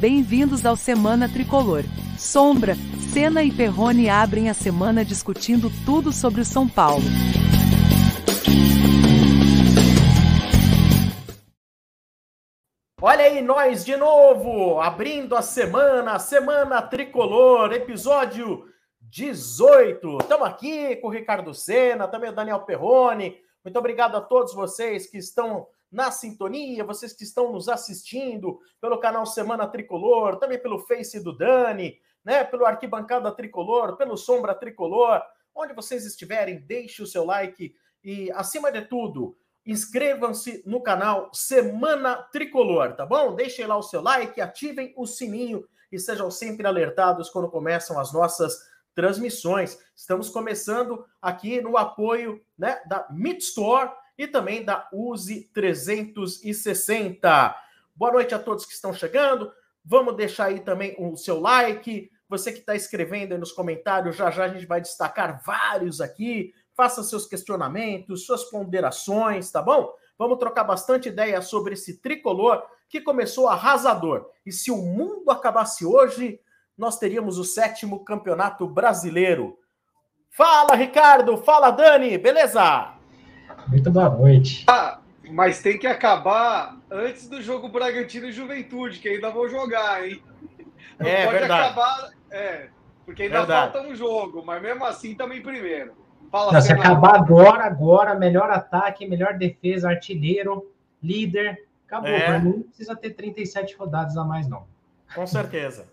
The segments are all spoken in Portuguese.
Bem-vindos ao Semana Tricolor. Sombra, Senna e Perrone abrem a semana discutindo tudo sobre o São Paulo. Olha aí, nós de novo, abrindo a semana, Semana Tricolor, episódio 18. Estamos aqui com o Ricardo Senna, também o Daniel Perrone. Muito obrigado a todos vocês que estão na sintonia, vocês que estão nos assistindo pelo canal Semana Tricolor, também pelo Face do Dani, né, pelo Arquibancada Tricolor, pelo Sombra Tricolor, onde vocês estiverem, deixe o seu like e, acima de tudo, inscrevam-se no canal Semana Tricolor, tá bom? Deixem lá o seu like, ativem o sininho e sejam sempre alertados quando começam as nossas transmissões. Estamos começando aqui no apoio né, da Meat Store e também da Use 360. Boa noite a todos que estão chegando. Vamos deixar aí também o seu like. Você que está escrevendo aí nos comentários, já já a gente vai destacar vários aqui. Faça seus questionamentos, suas ponderações, tá bom? Vamos trocar bastante ideia sobre esse tricolor que começou arrasador. E se o mundo acabasse hoje, nós teríamos o sétimo campeonato brasileiro. Fala, Ricardo! Fala, Dani! Beleza? Muito boa noite. Ah, mas tem que acabar antes do jogo Bragantino e Juventude, que ainda vou jogar, hein? Não é pode verdade. acabar, é, porque ainda verdade. falta um jogo, mas mesmo assim também primeiro. Fala, Não, se acabar agora, agora, melhor ataque, melhor defesa, artilheiro, líder, acabou. É. não precisa ter 37 rodadas a mais, não. Com certeza.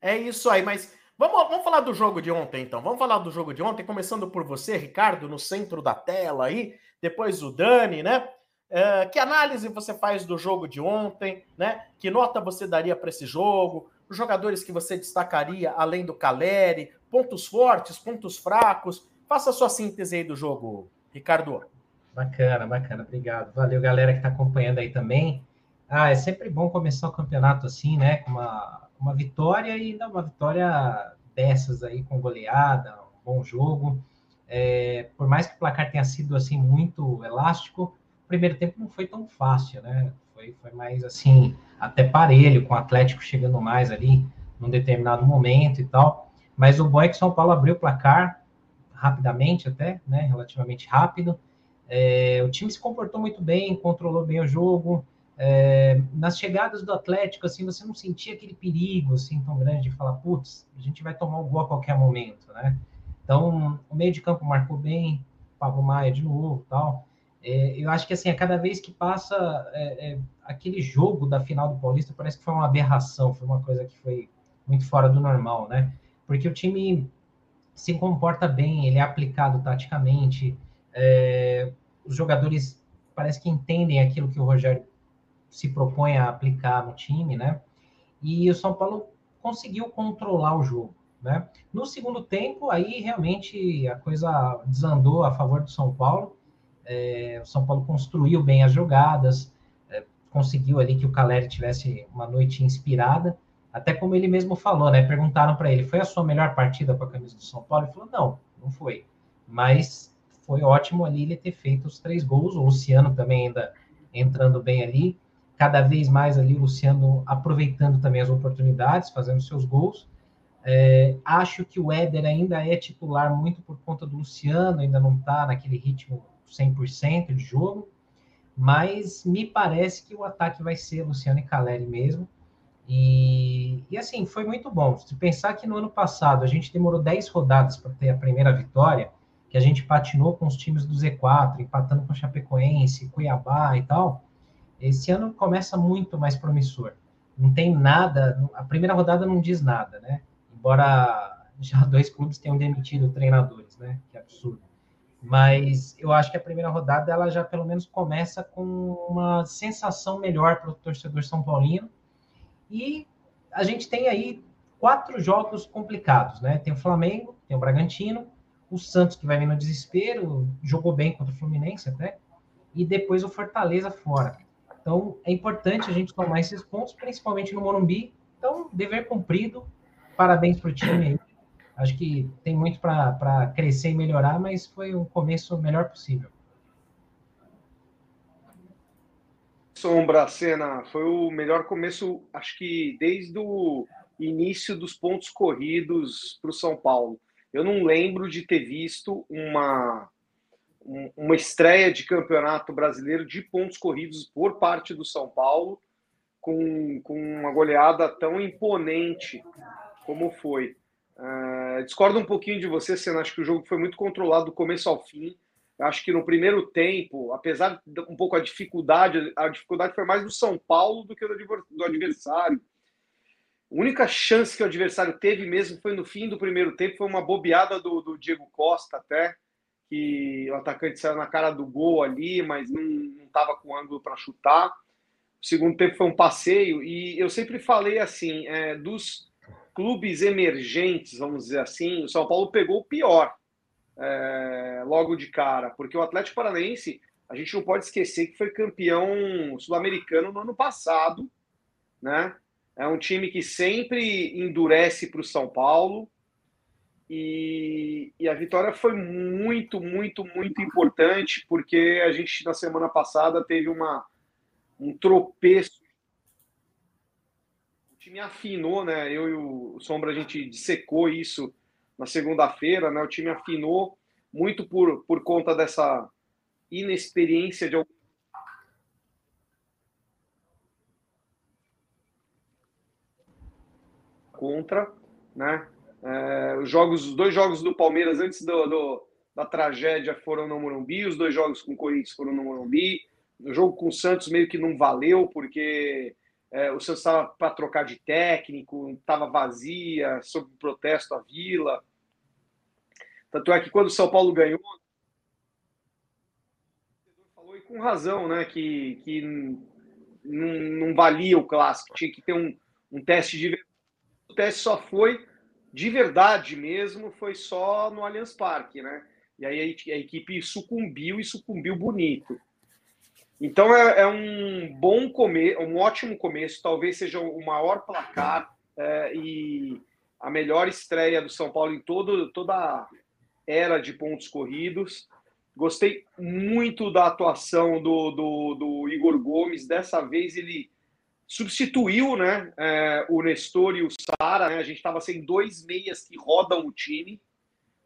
É isso aí, mas Vamos, vamos falar do jogo de ontem, então. Vamos falar do jogo de ontem, começando por você, Ricardo, no centro da tela aí, depois o Dani, né? É, que análise você faz do jogo de ontem, né? Que nota você daria para esse jogo? Os jogadores que você destacaria, além do Caleri, pontos fortes, pontos fracos. Faça a sua síntese aí do jogo, Ricardo. Bacana, bacana, obrigado. Valeu, galera que está acompanhando aí também. Ah, é sempre bom começar o campeonato assim, né? Com uma uma vitória e ainda uma vitória dessas aí com goleada, um bom jogo. É, por mais que o placar tenha sido assim muito elástico, o primeiro tempo não foi tão fácil, né? Foi, foi mais assim, até parelho, com o Atlético chegando mais ali num determinado momento e tal. Mas o bom é que São Paulo abriu o placar rapidamente até, né? Relativamente rápido. É, o time se comportou muito bem, controlou bem o jogo, é, nas chegadas do Atlético, assim, você não sentia aquele perigo, assim, tão grande de falar, putz, a gente vai tomar um gol a qualquer momento, né? Então, o meio de campo marcou bem, Pablo Maia de novo, tal. É, eu acho que, assim, a cada vez que passa é, é, aquele jogo da final do Paulista, parece que foi uma aberração, foi uma coisa que foi muito fora do normal, né? Porque o time se comporta bem, ele é aplicado taticamente, é, os jogadores parece que entendem aquilo que o Rogério se propõe a aplicar no time, né? E o São Paulo conseguiu controlar o jogo, né? No segundo tempo, aí realmente a coisa desandou a favor do São Paulo. É, o São Paulo construiu bem as jogadas, é, conseguiu ali que o Caleri tivesse uma noite inspirada. Até como ele mesmo falou, né? Perguntaram para ele: foi a sua melhor partida com a camisa do São Paulo? Ele falou: não, não foi. Mas foi ótimo ali ele ter feito os três gols. O Luciano também ainda entrando bem ali cada vez mais ali o Luciano aproveitando também as oportunidades, fazendo seus gols. É, acho que o Éder ainda é titular muito por conta do Luciano, ainda não está naquele ritmo 100% de jogo, mas me parece que o ataque vai ser Luciano e Caleri mesmo. E, e assim, foi muito bom. Se pensar que no ano passado a gente demorou 10 rodadas para ter a primeira vitória, que a gente patinou com os times do Z4, empatando com Chapecoense, Cuiabá e tal, esse ano começa muito mais promissor. Não tem nada, a primeira rodada não diz nada, né? Embora já dois clubes tenham demitido treinadores, né? Que absurdo. Mas eu acho que a primeira rodada ela já pelo menos começa com uma sensação melhor para o torcedor são paulino. E a gente tem aí quatro jogos complicados, né? Tem o Flamengo, tem o Bragantino, o Santos que vai vir no desespero, jogou bem contra o Fluminense até, e depois o Fortaleza fora. Então, é importante a gente tomar esses pontos, principalmente no Morumbi. Então, dever cumprido. Parabéns para o time. Acho que tem muito para crescer e melhorar, mas foi um começo melhor possível. Sombra, cena, foi o melhor começo, acho que desde o início dos pontos corridos para o São Paulo. Eu não lembro de ter visto uma, uma estreia de campeonato brasileiro de pontos corridos por parte do São Paulo, com, com uma goleada tão imponente como foi. Uh, discordo um pouquinho de você, Senna. Acho que o jogo foi muito controlado do começo ao fim. Acho que no primeiro tempo, apesar de um pouco a dificuldade, a dificuldade foi mais do São Paulo do que do adversário. A única chance que o adversário teve mesmo foi no fim do primeiro tempo, foi uma bobeada do, do Diego Costa até, que o atacante saiu na cara do gol ali, mas não estava com ângulo para chutar. O segundo tempo foi um passeio, e eu sempre falei assim, é, dos clubes emergentes, vamos dizer assim, o São Paulo pegou o pior é, logo de cara, porque o Atlético Paranaense, a gente não pode esquecer que foi campeão sul-americano no ano passado, né? É um time que sempre endurece para o São Paulo. E, e, a vitória foi muito, muito, muito importante, porque a gente, na semana passada, teve uma, um tropeço. O time afinou, né? Eu e o Sombra, a gente dissecou isso na segunda-feira, né? O time afinou muito por, por conta dessa inexperiência de alguns contra, né? É, os jogos, os dois jogos do Palmeiras antes do, do, da tragédia foram no Morumbi, os dois jogos com o Corinthians foram no Morumbi. O jogo com o Santos meio que não valeu porque é, o Santos estava para trocar de técnico, estava vazia, sob protesto à Vila. Tanto é que quando o São Paulo ganhou, falou e com razão, né, que, que não, não valia o clássico, tinha que ter um, um teste de o teste só foi de verdade mesmo, foi só no Allianz Parque, né? E aí a equipe sucumbiu e sucumbiu bonito. Então é, é um bom começo, um ótimo começo, talvez seja o maior placar é, e a melhor estreia do São Paulo em todo, toda a era de pontos corridos. Gostei muito da atuação do, do, do Igor Gomes. Dessa vez ele substituiu né, é, o Nestor e o Sara. Né? A gente estava sem dois meias que rodam o time.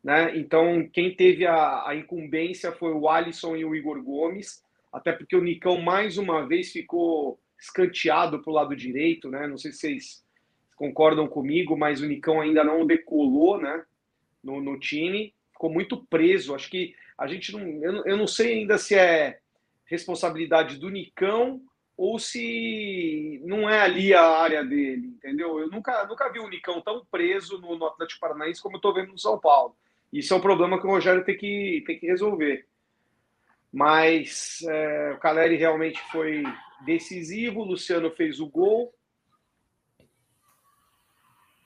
Né? Então, quem teve a, a, incumbência foi o Alisson e o Igor Gomes, até porque o Nicão mais uma vez ficou escanteado para o lado direito. Né? Não sei se vocês concordam comigo, mas o Nicão ainda não decolou né, no, no time, ficou muito preso. Acho que a gente não. Eu, eu não sei ainda se é responsabilidade do Nicão ou se não é ali a área dele, entendeu? Eu nunca, nunca vi o Nicão tão preso no, no Atlético Paranaense como eu estou vendo no São Paulo. Isso é um problema que o Rogério tem que, tem que resolver. Mas é, o Caleri realmente foi decisivo, o Luciano fez o gol.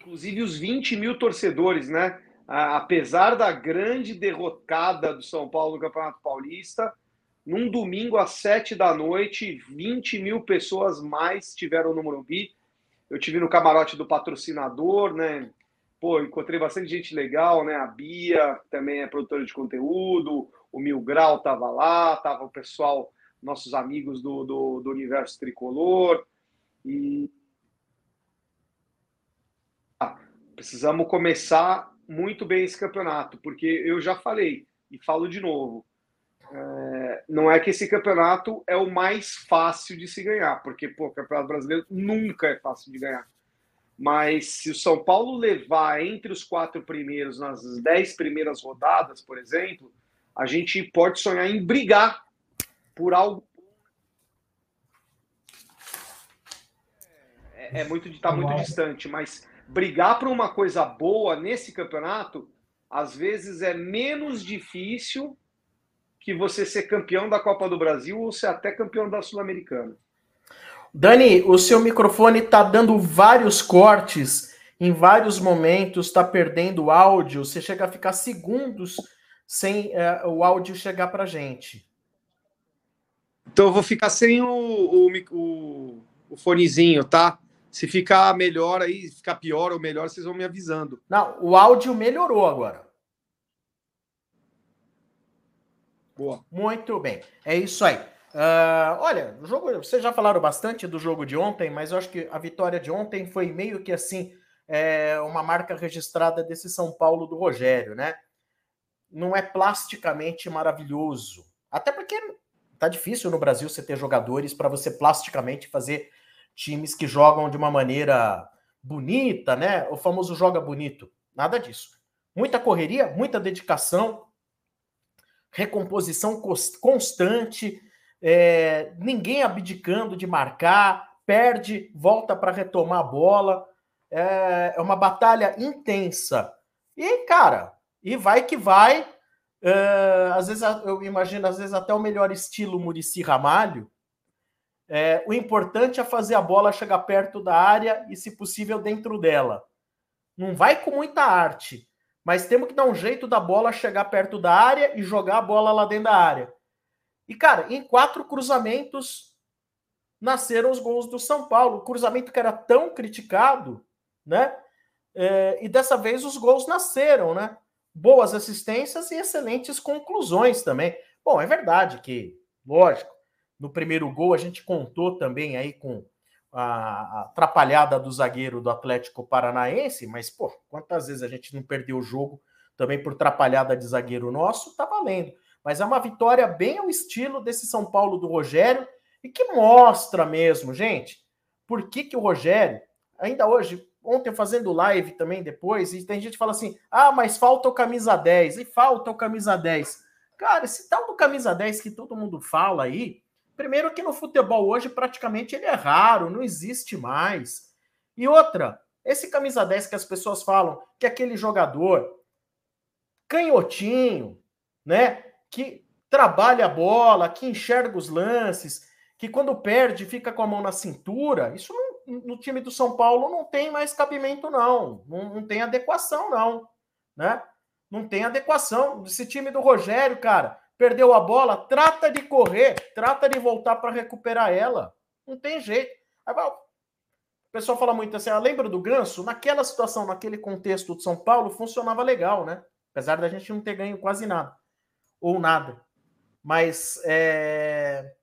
Inclusive os 20 mil torcedores, né? Apesar da grande derrocada do São Paulo no Campeonato Paulista, num domingo às sete da noite, 20 mil pessoas mais estiveram no Morumbi. Eu tive no camarote do patrocinador, né? Pô, encontrei bastante gente legal, né? A Bia também é produtora de conteúdo, o Mil Grau tava lá, tava o pessoal, nossos amigos do, do, do Universo Tricolor. E ah, precisamos começar muito bem esse campeonato, porque eu já falei e falo de novo é, não é que esse campeonato é o mais fácil de se ganhar, porque pô, o Campeonato Brasileiro nunca é fácil de ganhar. Mas se o São Paulo levar entre os quatro primeiros nas dez primeiras rodadas, por exemplo, a gente pode sonhar em brigar por algo. É, é muito está muito distante, mas brigar por uma coisa boa nesse campeonato às vezes é menos difícil que você ser campeão da Copa do Brasil ou ser até campeão da Sul-Americana. Dani, o seu microfone está dando vários cortes em vários momentos, está perdendo áudio. Você chega a ficar segundos sem é, o áudio chegar para gente. Então eu vou ficar sem o, o, o, o fonezinho, tá? Se ficar melhor aí, ficar pior ou melhor, vocês vão me avisando. Não, o áudio melhorou agora. Boa. Muito bem. É isso aí. Uh, olha, o jogo, vocês já falaram bastante do jogo de ontem, mas eu acho que a vitória de ontem foi meio que assim é, uma marca registrada desse São Paulo do Rogério, né? Não é plasticamente maravilhoso, até porque tá difícil no Brasil você ter jogadores para você plasticamente fazer times que jogam de uma maneira bonita, né? O famoso joga bonito. Nada disso. Muita correria, muita dedicação, recomposição constante, é, ninguém abdicando de marcar, perde, volta para retomar a bola. É, é, uma batalha intensa. E, cara, e vai que vai. É, às vezes eu imagino, às vezes, até o melhor estilo Murici Ramalho. É, o importante é fazer a bola chegar perto da área e, se possível, dentro dela. Não vai com muita arte, mas temos que dar um jeito da bola chegar perto da área e jogar a bola lá dentro da área. E, cara, em quatro cruzamentos nasceram os gols do São Paulo. O cruzamento que era tão criticado, né? É, e dessa vez os gols nasceram, né? Boas assistências e excelentes conclusões também. Bom, é verdade que, lógico, no primeiro gol a gente contou também aí com a atrapalhada do zagueiro do Atlético Paranaense, mas, pô, quantas vezes a gente não perdeu o jogo também por atrapalhada de zagueiro nosso? Tá valendo. Mas é uma vitória bem ao estilo desse São Paulo do Rogério e que mostra mesmo, gente, por que, que o Rogério, ainda hoje, ontem fazendo live também depois, e tem gente que fala assim: ah, mas falta o camisa 10, e falta o camisa 10. Cara, esse tal do camisa 10 que todo mundo fala aí, primeiro que no futebol hoje praticamente ele é raro, não existe mais. E outra, esse camisa 10 que as pessoas falam, que é aquele jogador canhotinho, né? que trabalha a bola, que enxerga os lances, que quando perde fica com a mão na cintura, isso não, no time do São Paulo não tem mais cabimento, não. Não, não tem adequação, não. Né? Não tem adequação. Esse time do Rogério, cara, perdeu a bola, trata de correr, trata de voltar para recuperar ela. Não tem jeito. o pessoal fala muito assim, ah, lembra do Ganso? Naquela situação, naquele contexto de São Paulo, funcionava legal, né? Apesar da gente não ter ganho quase nada ou nada. Mas é...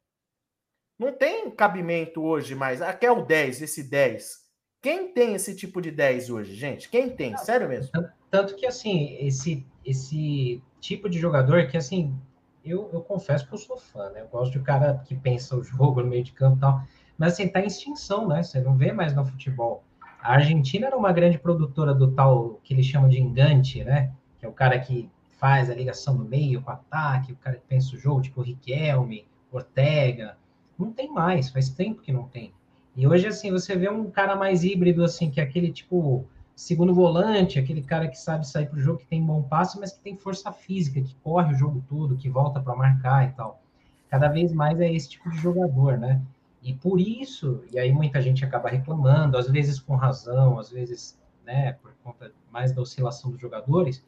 não tem cabimento hoje mais. Aqui é o 10, esse 10. Quem tem esse tipo de 10 hoje, gente? Quem tem? Sério mesmo? Tanto que, assim, esse, esse tipo de jogador que, assim, eu, eu confesso que eu sou fã, né? Eu gosto de um cara que pensa o jogo no meio de campo e tal. Mas, assim, tá em extinção, né? Você não vê mais no futebol. A Argentina era uma grande produtora do tal que eles chamam de engante, né? Que é o cara que faz a ligação do meio com o ataque, o cara que pensa o jogo, tipo o Riquelme, Ortega. Não tem mais, faz tempo que não tem. E hoje, assim, você vê um cara mais híbrido, assim, que é aquele tipo segundo volante, aquele cara que sabe sair para o jogo, que tem bom passe, mas que tem força física, que corre o jogo todo, que volta para marcar e tal. Cada vez mais é esse tipo de jogador, né? E por isso, e aí muita gente acaba reclamando, às vezes com razão, às vezes, né, por conta mais da oscilação dos jogadores,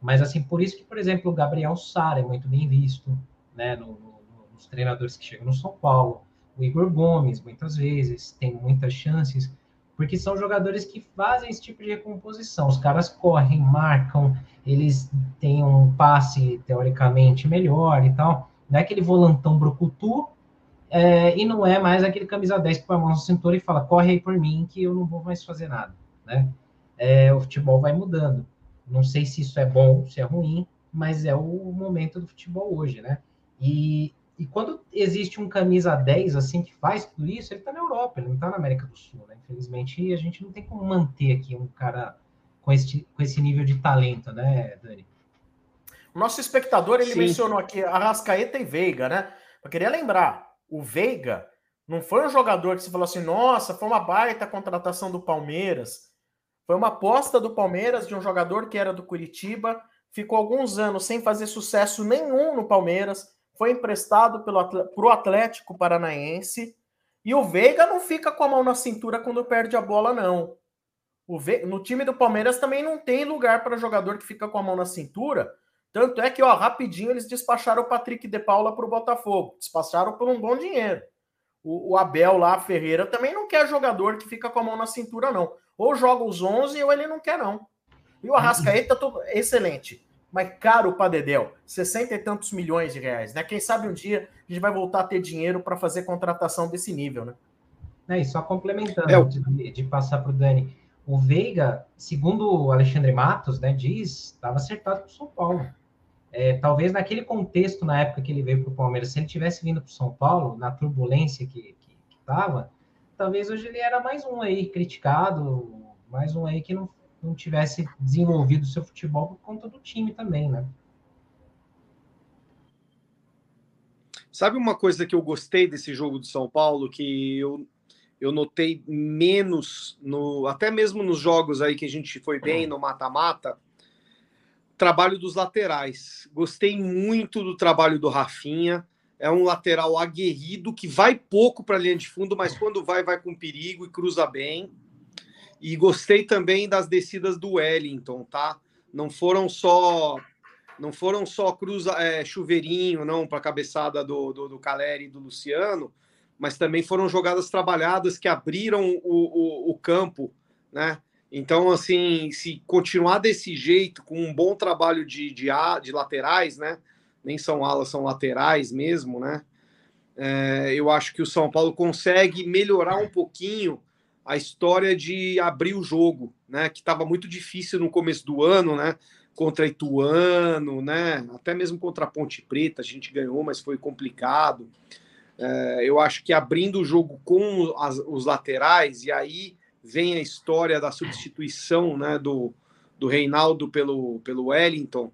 mas, assim, por isso que, por exemplo, o Gabriel Sara é muito bem visto, né, no, no, nos treinadores que chegam no São Paulo. O Igor Gomes, muitas vezes, tem muitas chances, porque são jogadores que fazem esse tipo de recomposição. Os caras correm, marcam, eles têm um passe, teoricamente, melhor e tal. Não é aquele volantão brucutu, é, e não é mais aquele camisa 10 que põe a mão na cintura e fala, corre aí por mim que eu não vou mais fazer nada, né? É, o futebol vai mudando. Não sei se isso é bom, se é ruim, mas é o momento do futebol hoje, né? E, e quando existe um camisa 10 assim que faz tudo isso, ele está na Europa, ele não está na América do Sul, né? Infelizmente, a gente não tem como manter aqui um cara com esse, com esse nível de talento, né, Dani? O nosso espectador, ele Sim. mencionou aqui Arrascaeta e Veiga, né? Eu queria lembrar, o Veiga não foi um jogador que você falou assim, nossa, foi uma baita contratação do Palmeiras. Foi uma aposta do Palmeiras de um jogador que era do Curitiba, ficou alguns anos sem fazer sucesso nenhum no Palmeiras, foi emprestado para o Atlético Paranaense. E o Veiga não fica com a mão na cintura quando perde a bola, não. O Ve... No time do Palmeiras também não tem lugar para jogador que fica com a mão na cintura. Tanto é que, ó, rapidinho eles despacharam o Patrick de Paula para o Botafogo. Despacharam por um bom dinheiro. O, o Abel lá, Ferreira, também não quer jogador que fica com a mão na cintura, não. Ou joga os 11 ou ele não quer, não. E o Arrascaeta, tô, excelente. Mas caro para Dedel, 60 e tantos milhões de reais, né? Quem sabe um dia a gente vai voltar a ter dinheiro para fazer contratação desse nível, né? É, e só complementando, é. de, de passar para o Dani, o Veiga, segundo o Alexandre Matos, né, diz, estava acertado para o São Paulo. É, talvez naquele contexto, na época que ele veio para o Palmeiras, se ele tivesse vindo para o São Paulo, na turbulência que estava, talvez hoje ele era mais um aí criticado, mais um aí que não, não tivesse desenvolvido seu futebol por conta do time também, né? Sabe uma coisa que eu gostei desse jogo do São Paulo, que eu eu notei menos no até mesmo nos jogos aí que a gente foi bem no mata-mata, trabalho dos laterais. Gostei muito do trabalho do Rafinha. É um lateral aguerrido que vai pouco para a linha de fundo, mas quando vai, vai com perigo e cruza bem. E gostei também das descidas do Wellington, tá? Não foram só não foram só é, chuveirinho, não, para a cabeçada do, do, do Caleri e do Luciano, mas também foram jogadas trabalhadas que abriram o, o, o campo, né? Então, assim, se continuar desse jeito, com um bom trabalho de, de, de laterais, né? Nem são alas, são laterais mesmo, né? É, eu acho que o São Paulo consegue melhorar um pouquinho a história de abrir o jogo, né? Que estava muito difícil no começo do ano, né? Contra Ituano, né? Até mesmo contra a Ponte Preta, a gente ganhou, mas foi complicado. É, eu acho que abrindo o jogo com as, os laterais, e aí vem a história da substituição né, do, do Reinaldo pelo, pelo Wellington,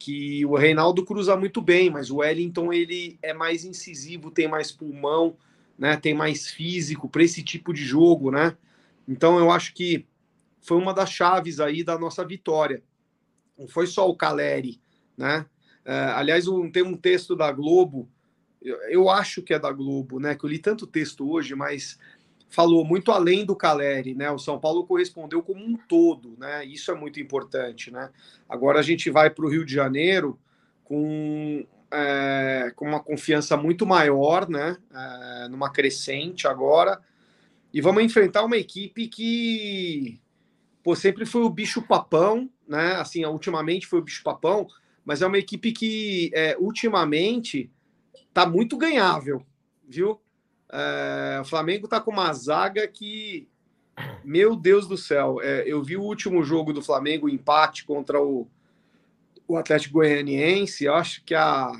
que o Reinaldo cruza muito bem, mas o Wellington ele é mais incisivo, tem mais pulmão, né, tem mais físico para esse tipo de jogo, né? Então eu acho que foi uma das chaves aí da nossa vitória. Não foi só o Caleri, né? É, aliás, um, tem um texto da Globo eu, eu acho que é da Globo, né? Que eu li tanto texto hoje, mas falou muito além do Caleri, né? O São Paulo correspondeu como um todo, né? Isso é muito importante, né? Agora a gente vai para o Rio de Janeiro com, é, com uma confiança muito maior, né? É, numa crescente agora e vamos enfrentar uma equipe que pô, sempre foi o bicho papão, né? Assim, ultimamente foi o bicho papão, mas é uma equipe que é, ultimamente tá muito ganhável, viu? É, o Flamengo tá com uma zaga que, meu Deus do céu, é, eu vi o último jogo do Flamengo, empate contra o, o Atlético Goianiense. Eu acho que a,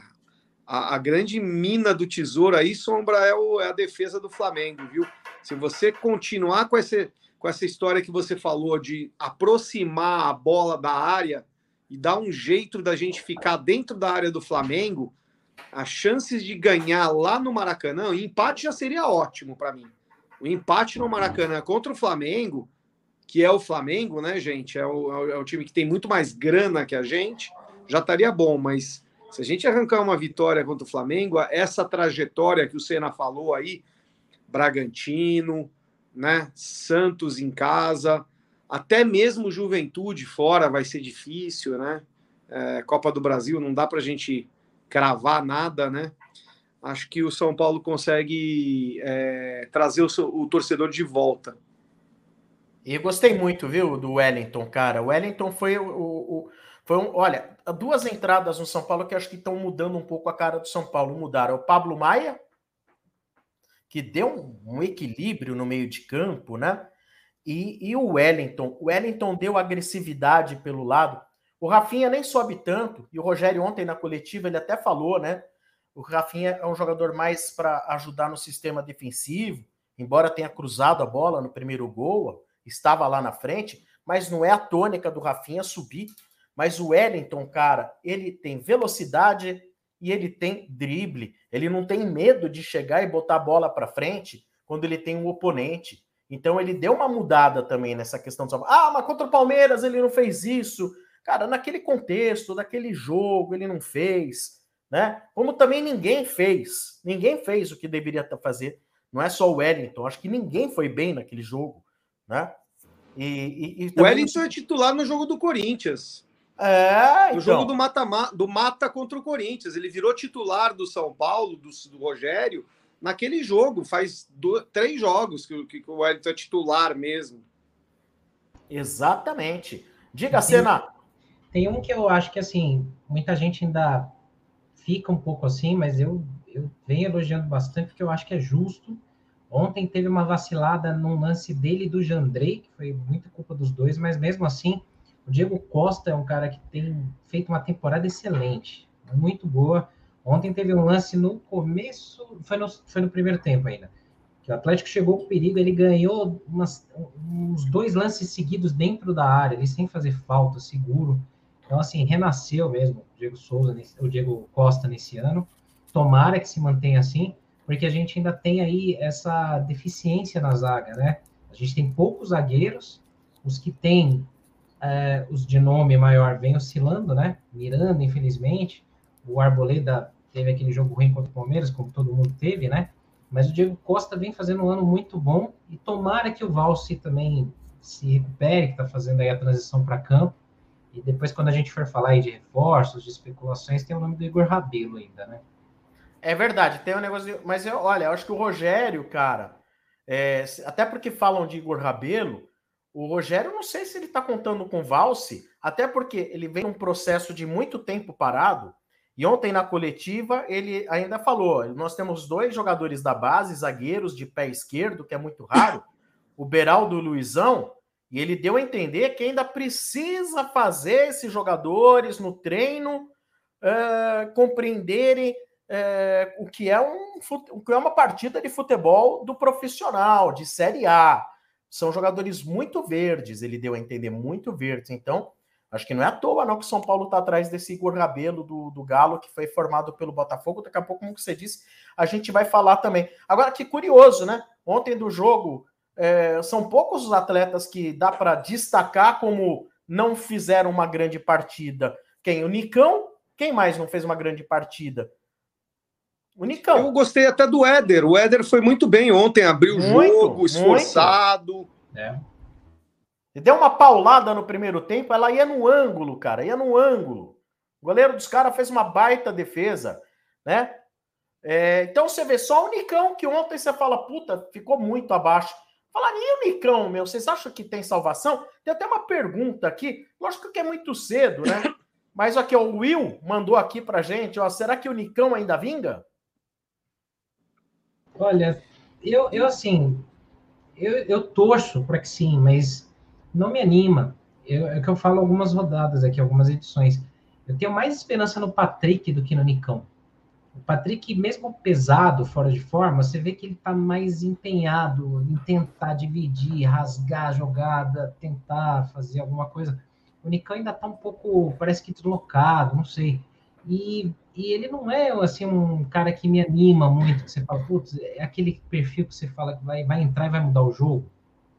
a, a, grande mina do tesouro aí, Sombra, é, o, é a defesa do Flamengo, viu? Se você continuar com essa, com essa história que você falou de aproximar a bola da área e dar um jeito da gente ficar dentro da área do Flamengo, as chances de ganhar lá no Maracanã, empate já seria ótimo para mim. O empate no Maracanã contra o Flamengo, que é o Flamengo, né, gente? É o, é o time que tem muito mais grana que a gente, já estaria bom, mas se a gente arrancar uma vitória contra o Flamengo, essa trajetória que o Senna falou aí, Bragantino, né, Santos em casa, até mesmo Juventude fora vai ser difícil, né? É, Copa do Brasil não dá para a gente cravar nada, né? Acho que o São Paulo consegue é, trazer o, seu, o, torcedor de volta. E gostei muito, viu, do Wellington, cara. O Wellington foi o, o foi um, olha, duas entradas no São Paulo que acho que estão mudando um pouco a cara do São Paulo. Mudaram o Pablo Maia, que deu um, equilíbrio no meio de campo, né? E, e, o Wellington. O Wellington deu agressividade pelo lado. O Rafinha nem sobe tanto, e o Rogério ontem na coletiva ele até falou, né? O Rafinha é um jogador mais para ajudar no sistema defensivo, embora tenha cruzado a bola no primeiro gol, estava lá na frente, mas não é a tônica do Rafinha subir. Mas o Wellington, cara, ele tem velocidade e ele tem drible. Ele não tem medo de chegar e botar a bola para frente quando ele tem um oponente. Então ele deu uma mudada também nessa questão do Ah, mas contra o Palmeiras ele não fez isso. Cara, naquele contexto, naquele jogo, ele não fez, né? Como também ninguém fez. Ninguém fez o que deveria fazer. Não é só o Wellington. Acho que ninguém foi bem naquele jogo, né? E, e, e o Wellington é titular no jogo do Corinthians. É, no então. jogo do mata, do mata contra o Corinthians. Ele virou titular do São Paulo, do, do Rogério, naquele jogo. Faz dois, três jogos que, que, o Wellington é titular mesmo. Exatamente. Diga, Senna. Tem um que eu acho que, assim, muita gente ainda fica um pouco assim, mas eu, eu venho elogiando bastante porque eu acho que é justo. Ontem teve uma vacilada num lance dele e do Jandrei, que foi muita culpa dos dois, mas mesmo assim, o Diego Costa é um cara que tem feito uma temporada excelente, muito boa. Ontem teve um lance no começo, foi no, foi no primeiro tempo ainda, que o Atlético chegou com perigo, ele ganhou umas, uns dois lances seguidos dentro da área, ele sem fazer falta, seguro. Então, assim, renasceu mesmo o Diego Souza, o Diego Costa nesse ano. Tomara que se mantenha assim, porque a gente ainda tem aí essa deficiência na zaga, né? A gente tem poucos zagueiros, os que tem é, os de nome maior vêm oscilando, né? Miranda, infelizmente, o Arboleda teve aquele jogo ruim contra o Palmeiras, como todo mundo teve, né? Mas o Diego Costa vem fazendo um ano muito bom e tomara que o Valse também se recupere, que está fazendo aí a transição para campo e depois, quando a gente for falar aí de reforços, de especulações, tem o nome do Igor Rabelo ainda, né? É verdade, tem um negócio. De... Mas eu, olha, eu acho que o Rogério, cara, é... até porque falam de Igor Rabelo, o Rogério, não sei se ele tá contando com Valse, até porque ele vem num processo de muito tempo parado. E ontem na coletiva ele ainda falou: nós temos dois jogadores da base, zagueiros de pé esquerdo, que é muito raro, o Beraldo e o Luizão, e ele deu a entender que ainda precisa fazer esses jogadores no treino uh, compreenderem uh, o, que é um, o que é uma partida de futebol do profissional, de Série A. São jogadores muito verdes, ele deu a entender, muito verdes. Então, acho que não é à toa não que o São Paulo está atrás desse Igor Rabelo do, do Galo, que foi formado pelo Botafogo. Daqui a pouco, como você disse, a gente vai falar também. Agora, que curioso, né? Ontem do jogo é, são poucos os atletas que dá para destacar como não fizeram uma grande partida. Quem? O Nicão? Quem mais não fez uma grande partida? O Nicão. Eu gostei até do Éder. O Éder foi muito bem ontem, abriu o jogo, esforçado. É. deu uma paulada no primeiro tempo, ela ia no ângulo, cara, ia no ângulo. O goleiro dos caras fez uma baita defesa, né? É, então você vê só o Nicão, que ontem você fala, puta, ficou muito abaixo. Falar e o Nicão, meu, vocês acham que tem salvação? Tem até uma pergunta aqui, lógico que é muito cedo, né? Mas aqui, ó, o Will mandou aqui pra gente, ó, será que o Nicão ainda vinga? Olha, eu, eu assim, eu, eu torço para que sim, mas não me anima. Eu, é que eu falo algumas rodadas aqui, algumas edições. Eu tenho mais esperança no Patrick do que no Nicão. O Patrick, mesmo pesado, fora de forma, você vê que ele está mais empenhado em tentar dividir, rasgar a jogada, tentar fazer alguma coisa. O Nicão ainda está um pouco, parece que deslocado, não sei. E, e ele não é assim um cara que me anima muito, que você fala, putz, é aquele perfil que você fala que vai, vai entrar e vai mudar o jogo,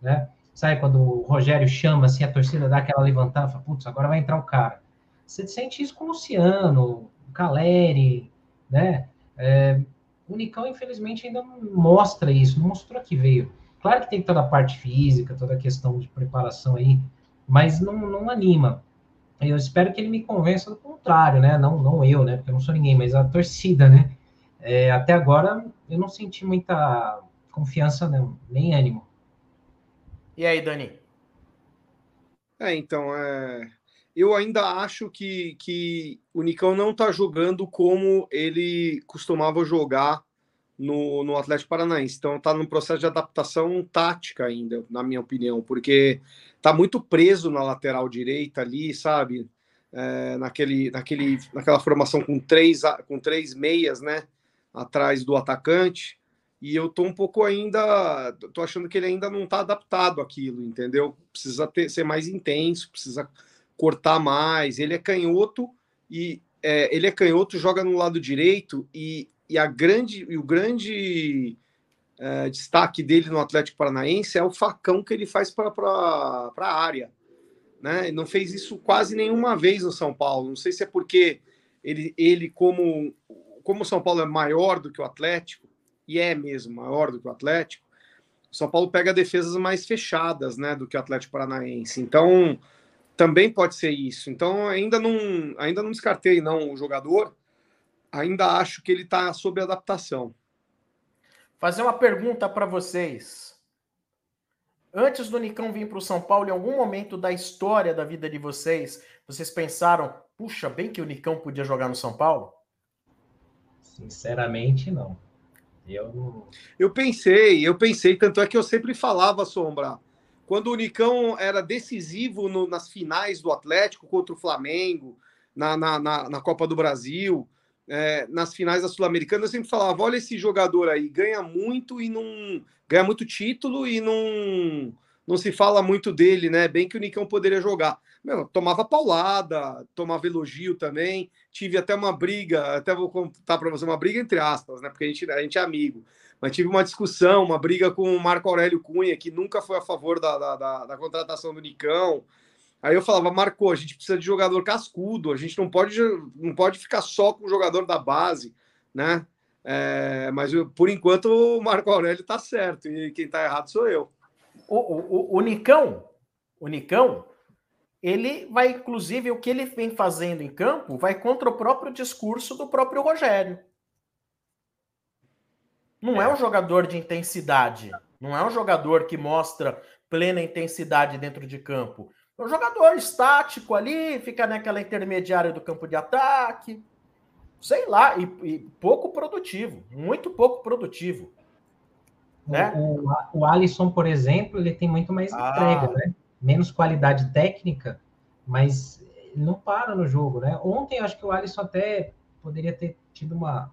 né? Sabe quando o Rogério chama assim, a torcida dá aquela levantada, fala, putz, agora vai entrar o cara. Você sente isso com o Luciano, o Caleri, né? É, o Nicão, infelizmente, ainda não mostra isso, não mostrou que veio. Claro que tem toda a parte física, toda a questão de preparação aí, mas não, não anima. Eu espero que ele me convença do contrário, né? Não, não eu, né? Porque eu não sou ninguém, mas a torcida, né? É, até agora eu não senti muita confiança, não, nem ânimo. E aí, Dani? É, então, é, eu ainda acho que, que o Nicão não está jogando como ele costumava jogar no, no Atlético Paranaense. Então está num processo de adaptação tática ainda, na minha opinião, porque está muito preso na lateral direita ali, sabe? É, naquele, naquele, naquela formação com três, com três meias, né? Atrás do atacante. E eu tô um pouco ainda. tô achando que ele ainda não está adaptado àquilo, entendeu? Precisa ter, ser mais intenso, precisa cortar mais. Ele é canhoto e é, ele é canhoto, joga no lado direito e, e a grande e o grande é, destaque dele no Atlético Paranaense é o facão que ele faz para a área. Né? Ele não fez isso quase nenhuma vez no São Paulo. Não sei se é porque ele, ele como, como o São Paulo é maior do que o Atlético, e é mesmo maior do que o Atlético, o São Paulo pega defesas mais fechadas né, do que o Atlético Paranaense. Então, também pode ser isso. Então, ainda não, ainda não descartei não o jogador. Ainda acho que ele está sob adaptação. Fazer uma pergunta para vocês. Antes do Nicão vir para o São Paulo, em algum momento da história da vida de vocês, vocês pensaram, puxa, bem que o Nicão podia jogar no São Paulo? Sinceramente, não. Eu, eu pensei, eu pensei, tanto é que eu sempre falava, Sombra, quando o Nicão era decisivo no, nas finais do Atlético contra o Flamengo, na, na, na, na Copa do Brasil, é, nas finais da Sul-Americana, eu sempre falava: olha esse jogador aí, ganha muito e não. ganha muito título e não, não se fala muito dele, né? Bem que o Nicão poderia jogar. Meu, tomava paulada, tomava elogio também. Tive até uma briga, até vou contar para você, uma briga entre aspas, né? Porque a gente, a gente é amigo. Mas tive uma discussão, uma briga com o Marco Aurélio Cunha, que nunca foi a favor da, da, da, da contratação do Nicão. Aí eu falava, Marco, a gente precisa de jogador cascudo, a gente não pode, não pode ficar só com o jogador da base, né? É, mas eu, por enquanto o Marco Aurélio tá certo e quem tá errado sou eu. O, o, o Nicão, o Nicão, ele vai, inclusive, o que ele vem fazendo em campo vai contra o próprio discurso do próprio Rogério. Não é um jogador de intensidade, não é um jogador que mostra plena intensidade dentro de campo. É um jogador estático ali, fica naquela intermediária do campo de ataque, sei lá, e, e pouco produtivo, muito pouco produtivo. Né? O, o, o Alisson, por exemplo, ele tem muito mais ah. entrega, né? Menos qualidade técnica, mas não para no jogo, né? Ontem acho que o Alisson até poderia ter tido uma,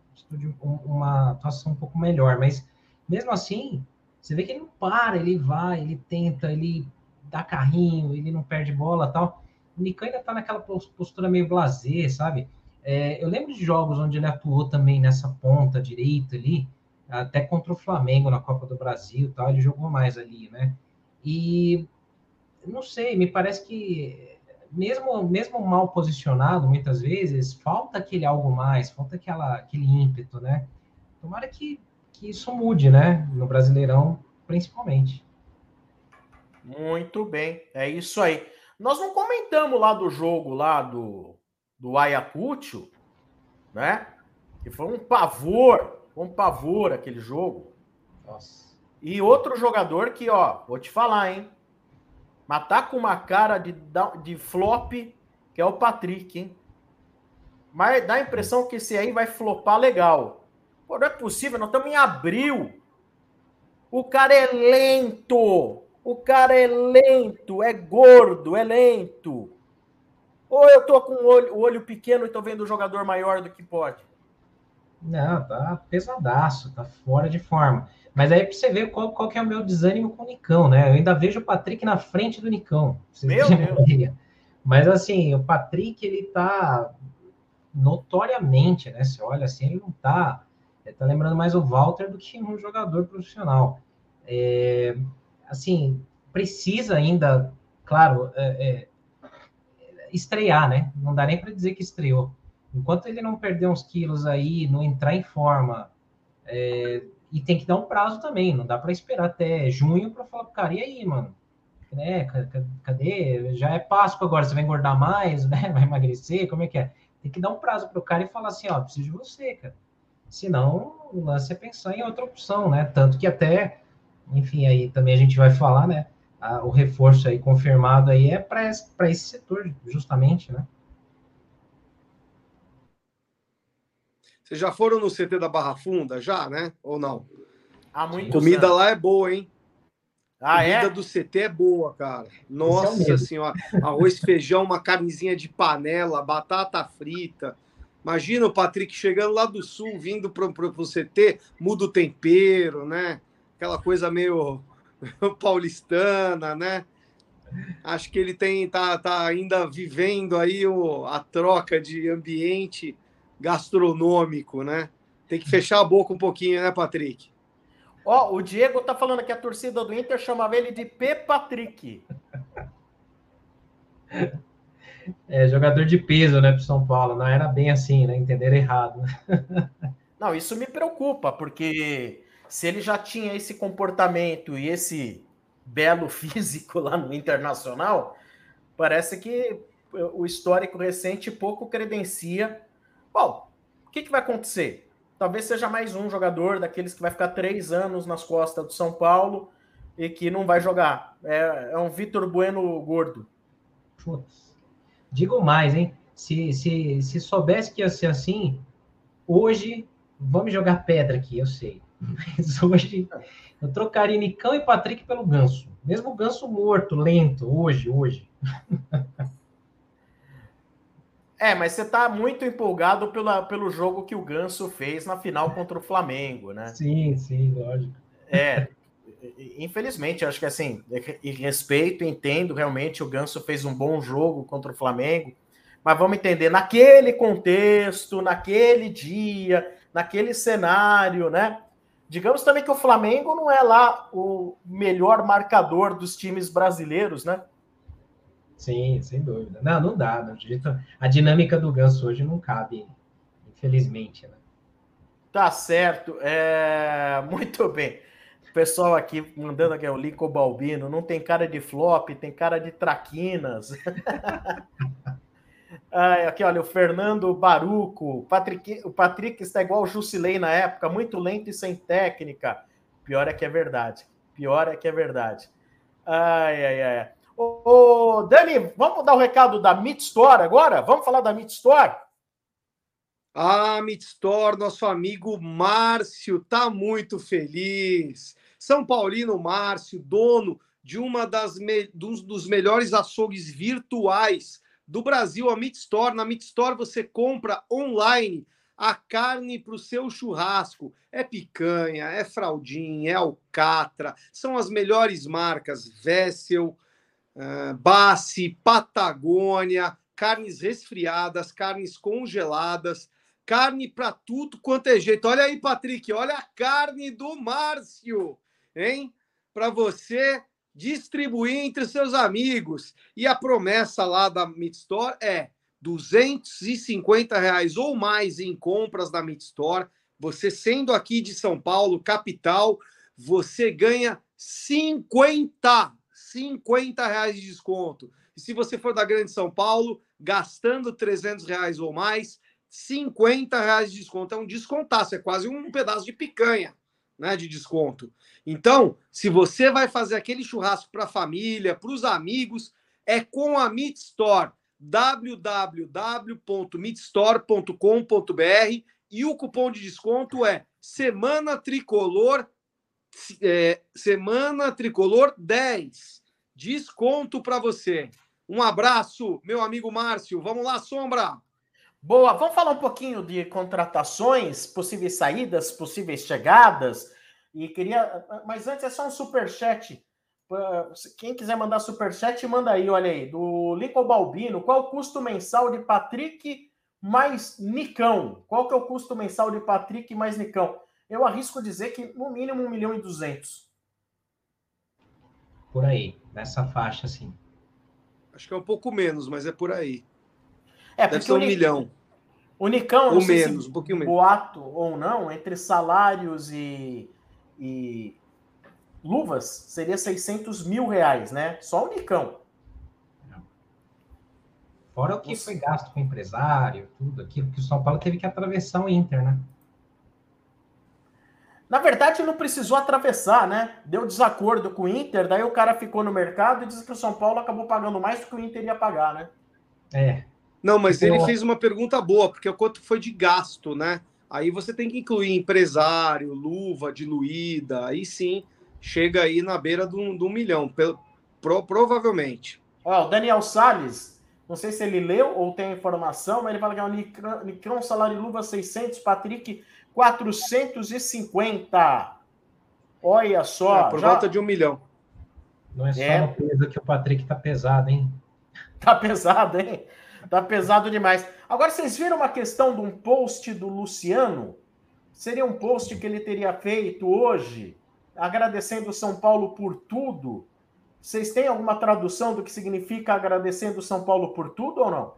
uma atuação um pouco melhor, mas mesmo assim, você vê que ele não para, ele vai, ele tenta, ele dá carrinho, ele não perde bola tal. O Nico ainda tá naquela postura meio blazer, sabe? É, eu lembro de jogos onde ele atuou também nessa ponta direita ali, até contra o Flamengo na Copa do Brasil tal, ele jogou mais ali, né? E não sei, me parece que mesmo, mesmo mal posicionado, muitas vezes, falta aquele algo mais, falta aquela, aquele ímpeto, né? Tomara que, que isso mude, né? No Brasileirão, principalmente. Muito bem, é isso aí. Nós não comentamos lá do jogo lá do, do Ayacucho, né? Que foi um pavor, um pavor aquele jogo. Nossa. E outro jogador que, ó, vou te falar, hein? Matar tá com uma cara de, de flop, que é o Patrick, hein? Mas dá a impressão que esse aí vai flopar legal. Pô, não é possível, nós estamos em abril. O cara é lento. O cara é lento, é gordo, é lento. Ou eu tô com o olho, o olho pequeno e tô vendo o jogador maior do que pode? Não, tá pesadaço, tá fora de forma. Mas aí pra você ver qual, qual que é o meu desânimo com o Nicão, né? Eu ainda vejo o Patrick na frente do Nicão. Meu Deus! Mas assim, o Patrick, ele tá notoriamente, né? Você olha assim, ele não tá. Ele tá lembrando mais o Walter do que um jogador profissional. É, assim, precisa ainda, claro, é, é, estrear, né? Não dá nem para dizer que estreou. Enquanto ele não perder uns quilos aí, não entrar em forma, é, e tem que dar um prazo também, não dá para esperar até junho para falar pro cara, e aí, mano? Né, cadê? Já é Páscoa agora, você vai engordar mais, né? Vai emagrecer, como é que é? Tem que dar um prazo pro cara e falar assim, ó, preciso de você, cara. Senão, o lance é pensar em outra opção, né? Tanto que até enfim, aí também a gente vai falar, né? A, o reforço aí confirmado aí é para esse, esse setor, justamente, né? Vocês já foram no CT da Barra Funda, já, né? Ou não? Há muito Comida lá é boa, hein? Ah, Comida é? do CT é boa, cara. Nossa é senhora. Arroz, feijão, uma carnezinha de panela, batata frita. Imagina o Patrick chegando lá do sul, vindo para o CT, muda o tempero, né? Aquela coisa meio paulistana, né? Acho que ele tem tá, tá ainda vivendo aí o, a troca de ambiente gastronômico, né? Tem que fechar a boca um pouquinho, né, Patrick? Ó, oh, o Diego tá falando que a torcida do Inter chamava ele de P. Patrick. É, jogador de peso, né, pro São Paulo. Não era bem assim, né? Entenderam errado. Não, isso me preocupa, porque se ele já tinha esse comportamento e esse belo físico lá no Internacional, parece que o histórico recente pouco credencia. Bom, o que, que vai acontecer? Talvez seja mais um jogador daqueles que vai ficar três anos nas costas do São Paulo e que não vai jogar. É, é um Vitor Bueno gordo. Putz. Digo mais, hein? Se, se, se soubesse que ia ser assim, hoje, vamos jogar pedra aqui, eu sei. Mas hoje eu trocaria Nicão e Patrick pelo Ganso. Mesmo o Ganso morto, lento, hoje, hoje. É, mas você está muito empolgado pela, pelo jogo que o Ganso fez na final contra o Flamengo, né? Sim, sim, lógico. É, infelizmente, acho que assim, e respeito, entendo realmente o Ganso fez um bom jogo contra o Flamengo, mas vamos entender, naquele contexto, naquele dia, naquele cenário, né? Digamos também que o Flamengo não é lá o melhor marcador dos times brasileiros, né? Sim, sem dúvida. Não, não dá. Não. A dinâmica do Ganso hoje não cabe, infelizmente, né? Tá certo. É... Muito bem. O pessoal aqui mandando aqui o Lico Balbino, não tem cara de flop, tem cara de traquinas. Ah, aqui, olha, o Fernando Baruco. Patrick, o Patrick está igual o Jusilei na época, muito lento e sem técnica. Pior é que é verdade. Pior é que é verdade. Ai, ai, ai. Ô, ô Dani, vamos dar o recado da Meet Store agora? Vamos falar da Meet Store? Ah, Meet Store, nosso amigo Márcio, tá muito feliz. São Paulino Márcio, dono de uma das me... dos, dos melhores açougues virtuais do Brasil, a Meat Store. Na Meat Store você compra online a carne para o seu churrasco. É picanha, é fraldinha, é alcatra, são as melhores marcas Vessel, uh, Bassi, Patagônia, carnes resfriadas, carnes congeladas, carne para tudo quanto é jeito. Olha aí, Patrick, olha a carne do Márcio, hein? Para você distribuir entre seus amigos. E a promessa lá da Meat Store é 250 reais ou mais em compras da Meat Store. Você sendo aqui de São Paulo, capital, você ganha 50, 50 reais de desconto. E se você for da Grande São Paulo, gastando 300 reais ou mais, 50 reais de desconto. É um descontaço, é quase um pedaço de picanha né, de desconto. Então, se você vai fazer aquele churrasco para a família, para os amigos, é com a Meat Store, www.meatstore.com.br e o cupom de desconto é Semana Tricolor é, Semana Tricolor 10. Desconto para você. Um abraço, meu amigo Márcio. Vamos lá, Sombra. Boa, vamos falar um pouquinho de contratações, possíveis saídas, possíveis chegadas. E queria, mas antes é só um super chat. Quem quiser mandar super chat, manda aí, olha aí, do Lincoln Balbino. Qual o custo mensal de Patrick mais Nicão? Qual que é o custo mensal de Patrick mais Nicão? Eu arrisco dizer que no mínimo 1 milhão e 200. Por aí, nessa faixa, sim. Acho que é um pouco menos, mas é por aí. É, Deve ser um milhão. O Nicão, ou menos, um pouquinho menos. Boato ou não, entre salários e, e luvas, seria 600 mil reais, né? Só o Nicão. Fora o que foi gasto com empresário, tudo aquilo que o São Paulo teve que atravessar o Inter, né? Na verdade, não precisou atravessar, né? Deu desacordo com o Inter, daí o cara ficou no mercado e disse que o São Paulo acabou pagando mais do que o Inter ia pagar, né? É, não, mas ele fez uma pergunta boa, porque o quanto foi de gasto, né? Aí você tem que incluir empresário, luva diluída, aí sim chega aí na beira do, do milhão, pro, provavelmente. Ó, o Daniel Salles, não sei se ele leu ou tem informação, mas ele fala que é o Nicrão, salário luva 600, Patrick 450. Olha só. É, por já... volta de um milhão. Não é só é. peso que o Patrick tá pesado, hein? Tá pesado, hein? Tá pesado demais. Agora, vocês viram uma questão de um post do Luciano? Seria um post que ele teria feito hoje, agradecendo São Paulo por tudo. Vocês têm alguma tradução do que significa agradecendo São Paulo por tudo ou não?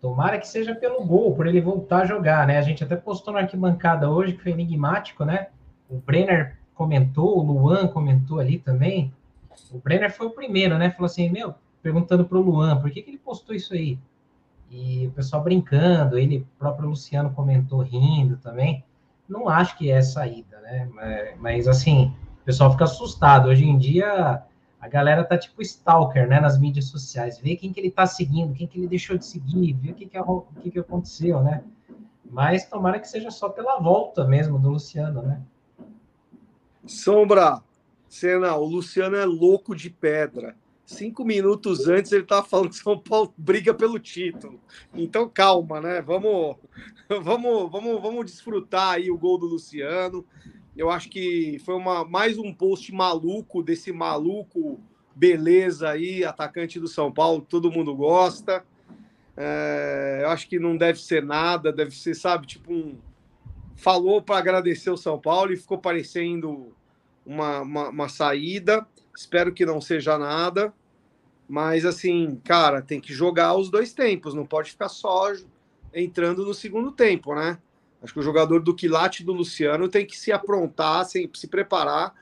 Tomara que seja pelo gol, por ele voltar a jogar, né? A gente até postou na arquibancada hoje, que foi enigmático, né? O Brenner comentou, o Luan comentou ali também. O Brenner foi o primeiro, né? Falou assim, meu, perguntando pro Luan, por que, que ele postou isso aí? E o pessoal brincando, ele próprio Luciano comentou rindo também. Não acho que é saída, né? Mas, mas assim, o pessoal fica assustado. Hoje em dia, a galera tá tipo stalker, né, nas mídias sociais. Vê quem que ele tá seguindo, quem que ele deixou de seguir, vê o que que, que, que aconteceu, né? Mas tomara que seja só pela volta mesmo do Luciano, né? Sombra, Cena, o Luciano é louco de pedra. Cinco minutos antes ele estava falando que São Paulo briga pelo título. Então calma, né? Vamos, vamos, vamos, vamos desfrutar aí o gol do Luciano. Eu acho que foi uma, mais um post maluco desse maluco beleza aí, atacante do São Paulo, todo mundo gosta. É, eu acho que não deve ser nada, deve ser, sabe, tipo um. Falou para agradecer o São Paulo e ficou parecendo uma, uma, uma saída. Espero que não seja nada. Mas, assim, cara, tem que jogar os dois tempos, não pode ficar só entrando no segundo tempo, né? Acho que o jogador do quilate do Luciano tem que se aprontar, se, se preparar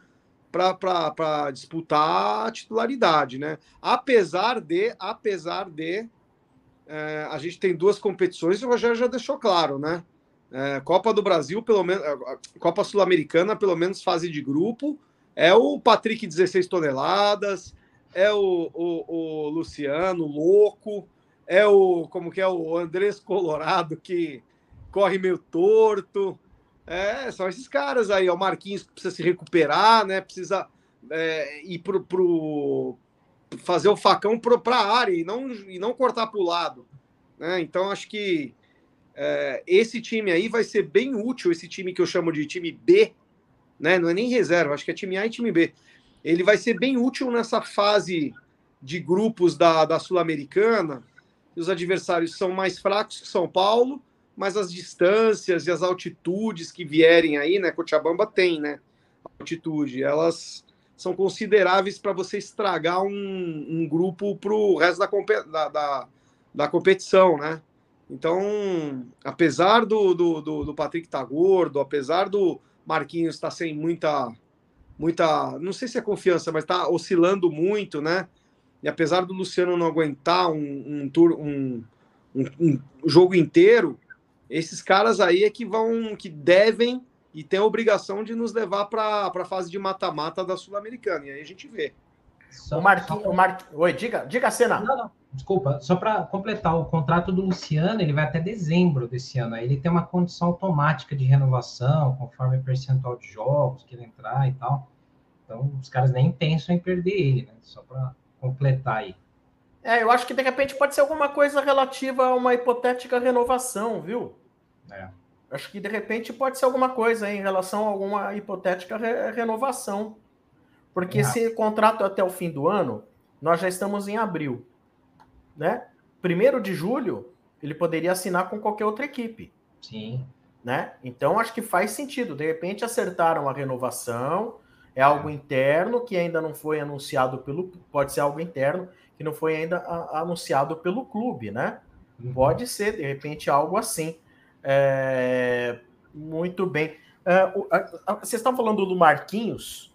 para disputar a titularidade, né? Apesar de, apesar de, é, a gente tem duas competições e o Rogério já deixou claro, né? É, Copa do Brasil, pelo menos, Copa Sul-Americana, pelo menos fase de grupo, é o Patrick 16 toneladas, é o, o, o Luciano louco, é o como que é o Andrés Colorado que corre meio torto. É, são esses caras aí, o Marquinhos precisa se recuperar, né? Precisa é, ir pro, pro fazer o facão para a área e não, e não cortar para o lado. Né? Então acho que é, esse time aí vai ser bem útil, esse time que eu chamo de time B, né? Não é nem reserva, acho que é time A e time B. Ele vai ser bem útil nessa fase de grupos da, da Sul-Americana. Os adversários são mais fracos que São Paulo, mas as distâncias e as altitudes que vierem aí, né? Cochabamba tem, né? Altitude, elas são consideráveis para você estragar um, um grupo para o resto da, da, da, da competição, né? Então, apesar do, do, do, do Patrick estar tá gordo, apesar do Marquinhos estar tá sem muita, muita, não sei se é confiança, mas está oscilando muito, né? E apesar do Luciano não aguentar um, um, tour, um, um, jogo inteiro, esses caras aí é que vão, que devem e têm a obrigação de nos levar para a fase de mata-mata da Sul-Americana. E aí a gente vê. Só, o Marquinhos. Só... Mar... Oi, diga, diga a cena. Não, não. Desculpa, só para completar, o contrato do Luciano ele vai até dezembro desse ano. Aí ele tem uma condição automática de renovação, conforme o percentual de jogos que ele entrar e tal. Então, os caras nem pensam em perder ele, né? Só para completar aí. É, eu acho que de repente pode ser alguma coisa relativa a uma hipotética renovação, viu? É. Acho que de repente pode ser alguma coisa em relação a alguma hipotética re renovação. Porque é. esse contrato até o fim do ano, nós já estamos em abril né? Primeiro de julho, ele poderia assinar com qualquer outra equipe. Sim. Né? Então acho que faz sentido. De repente acertaram a renovação, é algo é. interno que ainda não foi anunciado pelo. Pode ser algo interno que não foi ainda a, anunciado pelo clube, né? Uhum. Pode ser, de repente, algo assim. É, muito bem. É, o, a, a, vocês estão falando do Marquinhos?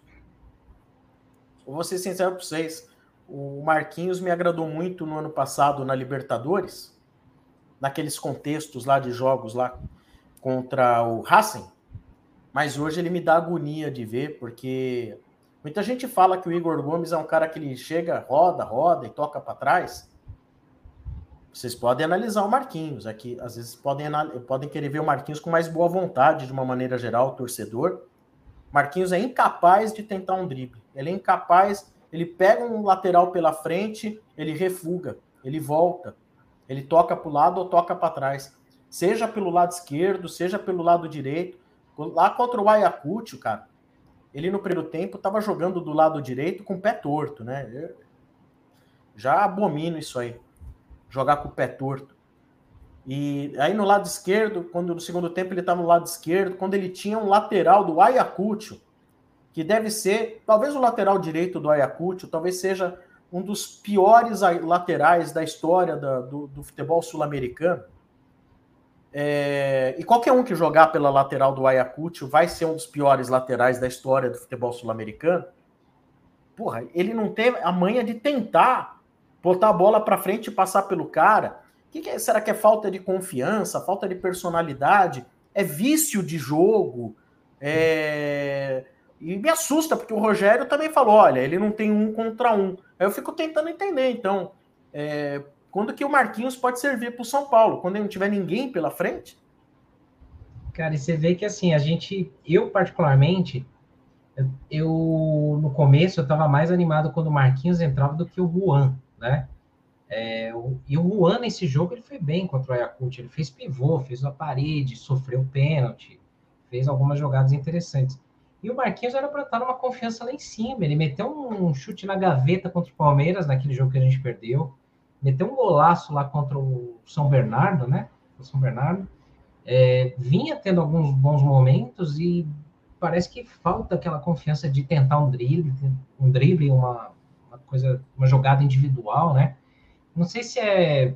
Vou ser sincero para vocês. O Marquinhos me agradou muito no ano passado na Libertadores, naqueles contextos lá de jogos lá contra o Racing, mas hoje ele me dá agonia de ver, porque muita gente fala que o Igor Gomes é um cara que ele chega, roda, roda e toca para trás. Vocês podem analisar o Marquinhos aqui, às vezes podem, podem querer ver o Marquinhos com mais boa vontade, de uma maneira geral, torcedor. Marquinhos é incapaz de tentar um drible, ele é incapaz ele pega um lateral pela frente, ele refuga, ele volta, ele toca para o lado ou toca para trás, seja pelo lado esquerdo, seja pelo lado direito. Lá contra o Ayacucho, cara, ele no primeiro tempo estava jogando do lado direito com o pé torto, né? Eu já abomino isso aí, jogar com o pé torto. E aí no lado esquerdo, quando no segundo tempo ele estava no lado esquerdo, quando ele tinha um lateral do Ayacucho, que deve ser, talvez o lateral direito do Ayacucho, talvez seja um dos piores laterais da história da, do, do, futebol sul-americano. É, e qualquer um que jogar pela lateral do Ayacucho vai ser um dos piores laterais da história do futebol sul-americano. Porra, ele não tem a manha de tentar botar a bola para frente e passar pelo cara. Que que é, será que é falta de confiança, falta de personalidade? É vício de jogo? É E me assusta, porque o Rogério também falou: olha, ele não tem um contra um. Aí eu fico tentando entender, então, é, quando que o Marquinhos pode servir para o São Paulo? Quando não tiver ninguém pela frente? Cara, e você vê que assim, a gente, eu particularmente, eu no começo eu estava mais animado quando o Marquinhos entrava do que o Juan, né? É, o, e o Juan nesse jogo ele foi bem contra o Ayacucho, ele fez pivô, fez a parede, sofreu pênalti, fez algumas jogadas interessantes. E o Marquinhos era para estar numa confiança lá em cima. Ele meteu um chute na gaveta contra o Palmeiras, naquele jogo que a gente perdeu. Meteu um golaço lá contra o São Bernardo, né? O São Bernardo. É, vinha tendo alguns bons momentos e parece que falta aquela confiança de tentar um drible, um drible, uma, uma coisa, uma jogada individual, né? Não sei se é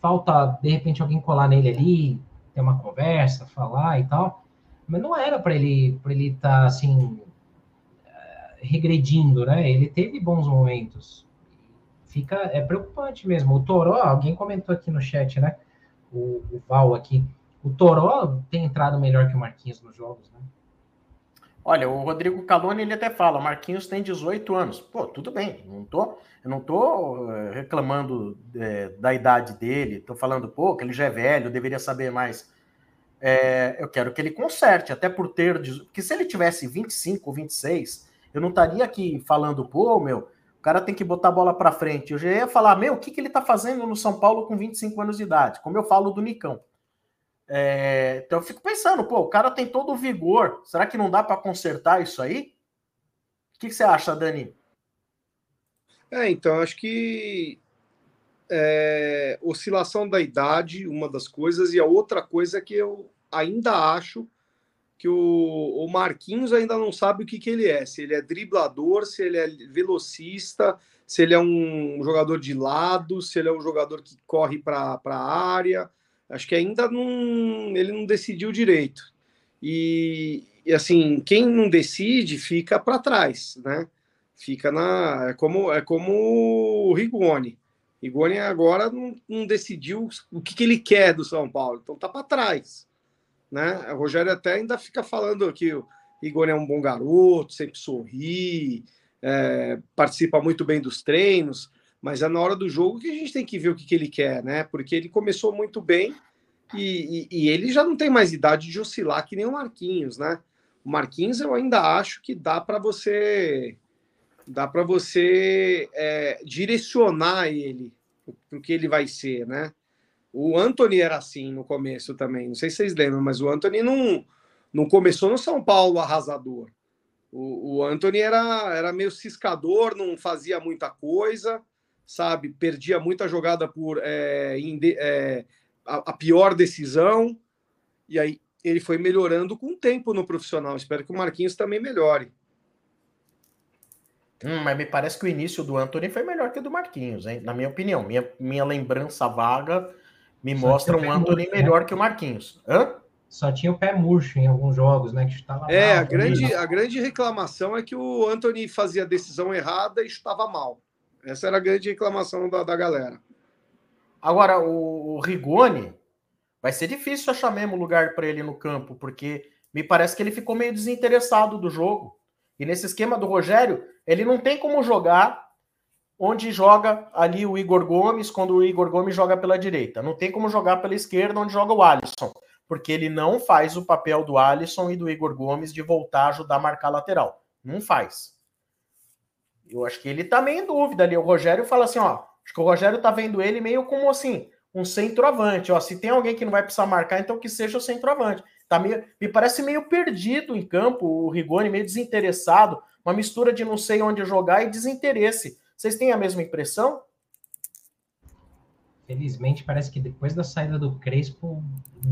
falta de repente alguém colar nele ali, ter uma conversa, falar e tal. Mas não era para ele para ele estar tá, assim eh, regredindo, né? Ele teve bons momentos. Fica é preocupante mesmo. O Toró, alguém comentou aqui no chat, né? O, o Val aqui. O Toró tem entrado melhor que o Marquinhos nos jogos, né? Olha, o Rodrigo Caloni ele até fala, Marquinhos tem 18 anos. Pô, tudo bem, não tô, eu não tô eh, reclamando é, da idade dele, tô falando, que ele já é velho, deveria saber mais é, eu quero que ele conserte, até por ter. Porque se ele tivesse 25 ou 26, eu não estaria aqui falando, pô, meu, o cara tem que botar a bola para frente. Eu já ia falar, meu, o que, que ele tá fazendo no São Paulo com 25 anos de idade? Como eu falo do Nicão. É, então eu fico pensando, pô, o cara tem todo o vigor. Será que não dá para consertar isso aí? O que, que, você acha, Dani? É, então, acho que é, oscilação da idade, uma das coisas, e a outra coisa é que eu ainda acho que o, o Marquinhos ainda não sabe o que, que ele é, se ele é driblador, se ele é velocista, se ele é um jogador de lado, se ele é um jogador que corre para a área. Acho que ainda não, ele não decidiu direito. E, e assim, quem não decide fica para trás, né? Fica na. É como, é como o Rigoni. Igoni agora não, não, decidiu o que, que, ele quer do São Paulo, então tá para trás. Né? O Rogério até ainda fica falando que o Igor é um bom garoto, sempre sorri, é, participa muito bem dos treinos, mas é na hora do jogo que a gente tem que ver o que, que ele quer, né? Porque ele começou muito bem e, e, e ele já não tem mais idade de oscilar que nem o Marquinhos, né? O Marquinhos eu ainda acho que dá para você dá para você é, direcionar ele para o que ele vai ser, né? O Anthony era assim no começo também, não sei se vocês lembram, mas o Anthony não, não começou no São Paulo arrasador. O, o Anthony era, era meio ciscador, não fazia muita coisa, sabe? Perdia muita jogada por é, é, a, a pior decisão, e aí ele foi melhorando com o tempo no profissional. Espero que o Marquinhos também melhore. Hum, mas me parece que o início do Anthony foi melhor que o do Marquinhos, hein? Na minha opinião. Minha, minha lembrança vaga me Só mostra um Anthony murcho, né? melhor né? que o Marquinhos. Hã? Só tinha o pé murcho em alguns jogos, né? Que chutava é, mal, a grande, a grande reclamação é que o Anthony fazia a decisão errada e chutava mal. Essa era a grande reclamação da, da galera. Agora, o, o Rigoni, vai ser difícil achar mesmo lugar para ele no campo, porque me parece que ele ficou meio desinteressado do jogo. E nesse esquema do Rogério, ele não tem como jogar onde joga ali o Igor Gomes, quando o Igor Gomes joga pela direita. Não tem como jogar pela esquerda, onde joga o Alisson. Porque ele não faz o papel do Alisson e do Igor Gomes de voltar a ajudar a marcar lateral. Não faz. Eu acho que ele tá meio em dúvida ali. O Rogério fala assim, ó. Acho que o Rogério tá vendo ele meio como assim, um centroavante. Ó, se tem alguém que não vai precisar marcar, então que seja o centroavante. Tá meio, me parece meio perdido em campo, o Rigoni meio desinteressado, uma mistura de não sei onde jogar e desinteresse. Vocês têm a mesma impressão? Felizmente, parece que depois da saída do Crespo,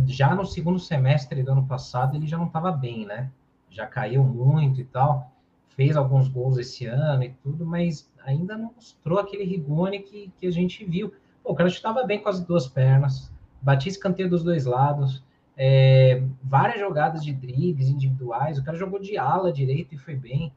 já no segundo semestre do ano passado, ele já não estava bem, né? Já caiu muito e tal. Fez alguns gols esse ano e tudo, mas ainda não mostrou aquele Rigoni que, que a gente viu. Pô, o cara estava bem com as duas pernas, batia escanteio dos dois lados, é, várias jogadas de dribles individuais. O cara jogou de ala direito e foi bem.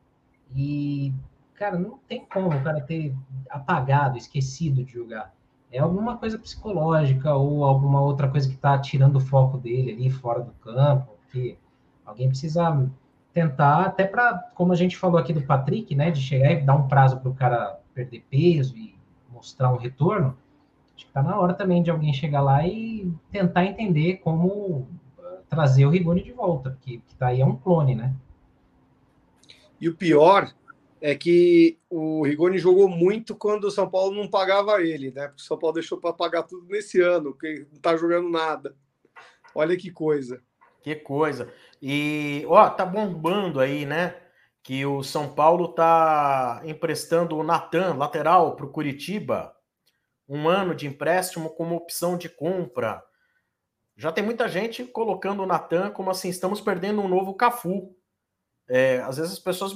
E, cara, não tem como o cara ter apagado, esquecido de jogar. É alguma coisa psicológica ou alguma outra coisa que está tirando o foco dele ali fora do campo. Que alguém precisa tentar, até para, como a gente falou aqui do Patrick, né, de chegar e dar um prazo para o cara perder peso e mostrar um retorno, acho que está na hora também de alguém chegar lá e tentar entender como uh, trazer o Rigoni de volta, porque que daí é um clone, né? E o pior é que o Rigoni jogou muito quando o São Paulo não pagava ele, né? Porque o São Paulo deixou para pagar tudo nesse ano, porque não está jogando nada. Olha que coisa. Que coisa. E, ó, tá bombando aí, né? Que o São Paulo tá emprestando o Natan, lateral, para o Curitiba. Um ano de empréstimo como opção de compra. Já tem muita gente colocando o Natan como assim, estamos perdendo um novo Cafu. É, às vezes as pessoas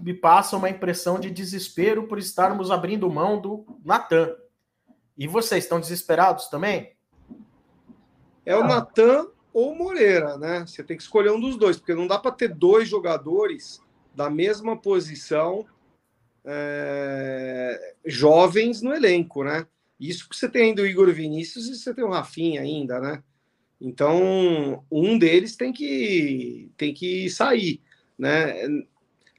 me passam uma impressão de desespero por estarmos abrindo mão do Natan. E vocês estão desesperados também? É o Natan ou Moreira, né? Você tem que escolher um dos dois, porque não dá para ter dois jogadores da mesma posição é, jovens no elenco, né? Isso que você tem ainda o Igor Vinícius e você tem o Rafinha ainda, né? Então, um deles tem que tem que sair, né?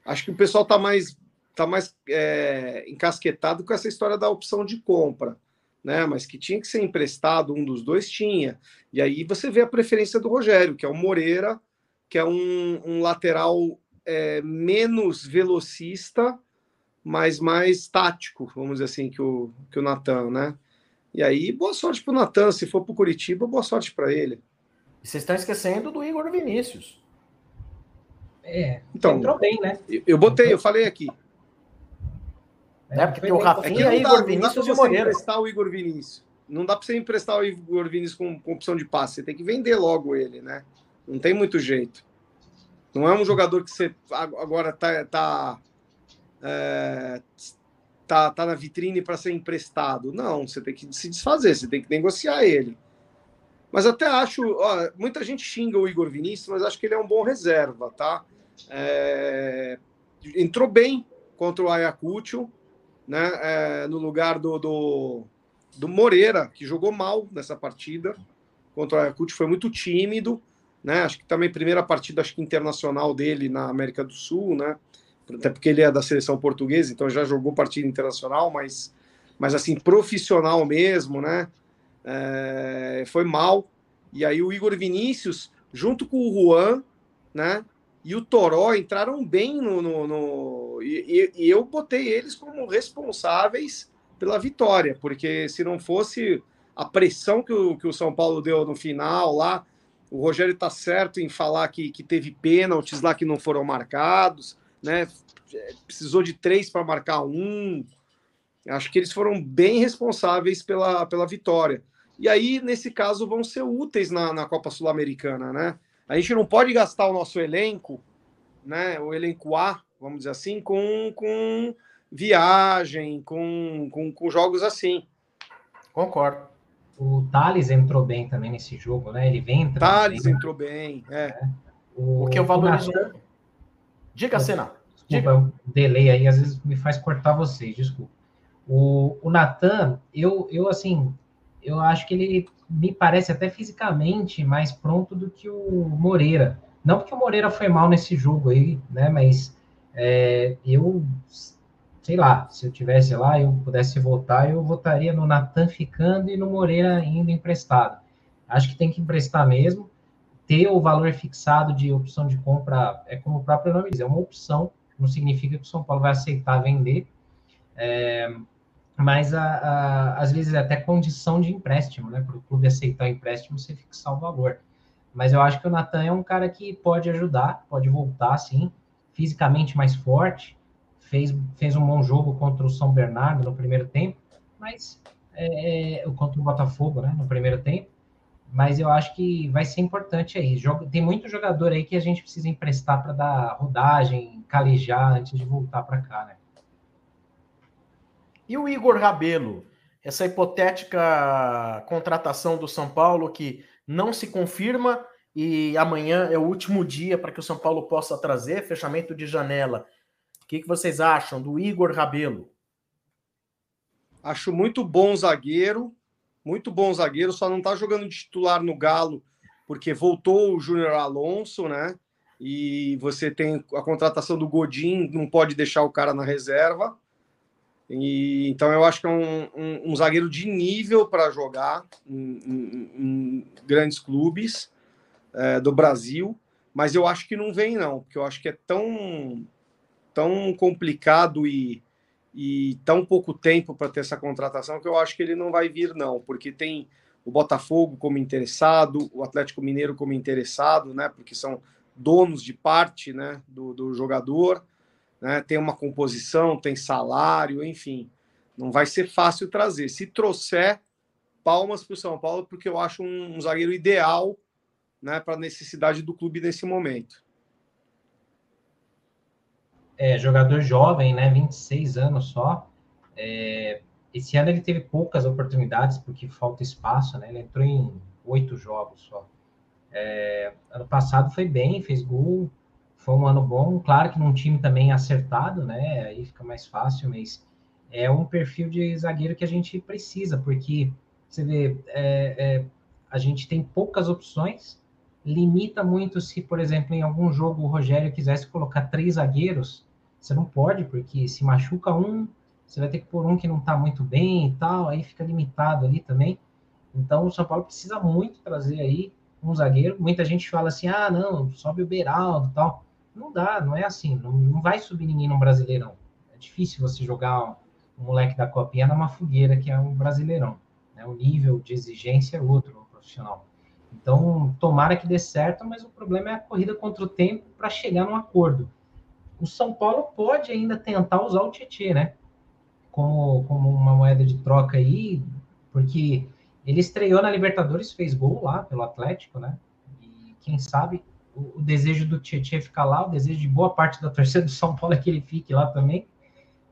Acho que o pessoal está mais tá mais é, encasquetado com essa história da opção de compra né? Mas que tinha que ser emprestado, um dos dois tinha. E aí você vê a preferência do Rogério, que é o Moreira, que é um, um lateral é, menos velocista, mas mais tático, vamos dizer assim, que o, que o Natan, né? E aí, boa sorte para o Natan. Se for para o Curitiba, boa sorte para ele. E vocês estão esquecendo do Igor Vinícius. É, então, entrou bem, né? Eu botei, eu falei aqui. Né? Porque tem o Rafinha, é Igor dá, Vinícius e Moreira. emprestar o Igor Vinícius. Não dá para você emprestar o Igor Vinícius com, com, opção de passe. Você tem que vender logo ele, né? Não tem muito jeito. Não é um jogador que você agora tá, tá, é, tá, tá na vitrine para ser emprestado. Não, você tem que se desfazer, você tem que negociar ele. Mas até acho, ó, muita gente xinga o Igor Vinícius, mas acho que ele é um bom reserva, tá? É, entrou bem contra o Ayacucho, né, é, no lugar do, do, do, Moreira, que jogou mal nessa partida. Contra o Ayacucho, foi muito tímido, né, acho que também primeira partida acho que internacional dele na América do Sul, né, até porque ele é da seleção portuguesa, então já jogou partida internacional, mas, mas assim, profissional mesmo, né, é, foi mal, e aí o Igor Vinícius, junto com o Juan, né, e o Toró entraram bem no. no, no e, e, eu botei eles como responsáveis pela vitória, porque se não fosse a pressão que o, que o São Paulo deu no final lá, o Rogério está certo em falar que, que teve pênaltis lá que não foram marcados, né? Precisou de três para marcar um. Acho que eles foram bem responsáveis pela, pela vitória. E aí, nesse caso, vão ser úteis na, na Copa Sul-Americana, né? A gente não pode gastar o nosso elenco, né, o elenco A, vamos dizer assim, com, com viagem, com, com, com jogos assim. Concordo. O Thales entrou bem também nesse jogo, né? Ele vem entrando. Thales bem. entrou bem, é. é. O, o que eu valorizo. Diga, Senna. Desculpa, o delay aí às vezes me faz cortar vocês, desculpa. O, o Natan, eu, eu assim, eu acho que ele me parece até fisicamente mais pronto do que o Moreira. Não porque o Moreira foi mal nesse jogo aí, né? Mas é, eu, sei lá, se eu tivesse lá, eu pudesse votar, eu votaria no Natan ficando e no Moreira indo emprestado. Acho que tem que emprestar mesmo. Ter o valor fixado de opção de compra é como o próprio nome diz, é uma opção, não significa que o São Paulo vai aceitar vender. É, mas a, a, às vezes é até condição de empréstimo, né? Para o clube aceitar o empréstimo, você fixar o valor. Mas eu acho que o Natan é um cara que pode ajudar, pode voltar, sim, fisicamente mais forte. Fez, fez um bom jogo contra o São Bernardo no primeiro tempo, mas é, é, contra o Botafogo, né? No primeiro tempo. Mas eu acho que vai ser importante aí. Joga, tem muito jogador aí que a gente precisa emprestar para dar rodagem, calejar antes de voltar para cá, né? E o Igor Rabelo, essa hipotética contratação do São Paulo que não se confirma e amanhã é o último dia para que o São Paulo possa trazer fechamento de janela. O que, que vocês acham do Igor Rabelo? Acho muito bom zagueiro, muito bom zagueiro, só não está jogando titular no Galo porque voltou o Júnior Alonso, né? E você tem a contratação do Godin, não pode deixar o cara na reserva. E, então eu acho que é um, um, um zagueiro de nível para jogar em, em, em, grandes clubes é, do Brasil, mas eu acho que não vem não, porque eu acho que é tão tão complicado e, e tão pouco tempo para ter essa contratação que eu acho que ele não vai vir não, porque tem o Botafogo como interessado, o Atlético Mineiro como interessado, né? Porque são donos de parte, né, do, do jogador né? tem uma composição, tem salário, enfim. Não vai ser fácil trazer. Se trouxer, palmas para o São Paulo, porque eu acho um, um zagueiro ideal né, para a necessidade do clube nesse momento. É, jogador jovem, né, 26 anos só. É, esse ano ele teve poucas oportunidades, porque falta espaço, né? Ele entrou em oito jogos só. É, ano passado foi bem, fez gol, foi um ano bom, claro que num time também acertado, né? Aí fica mais fácil, mas é um perfil de zagueiro que a gente precisa, porque você vê, é, é, a gente tem poucas opções, limita muito se, por exemplo, em algum jogo o Rogério quisesse colocar três zagueiros, você não pode, porque se machuca um, você vai ter que pôr um que não está muito bem e tal, aí fica limitado ali também. Então o São Paulo precisa muito trazer aí um zagueiro. Muita gente fala assim: ah, não, sobe o Beraldo e tal. Não dá, não é assim. Não, não vai subir ninguém no Brasileirão. É difícil você jogar um moleque da Copinha numa fogueira que é um Brasileirão. Né? O nível de exigência é outro no profissional. Então, tomara que dê certo, mas o problema é a corrida contra o tempo para chegar num acordo. O São Paulo pode ainda tentar usar o Tietchan, né? Como, como uma moeda de troca aí, porque ele estreou na Libertadores, fez gol lá pelo Atlético, né? E quem sabe o, desejo do Tietchan ficar lá, o desejo de boa parte da torcida do São Paulo é que ele fique lá também.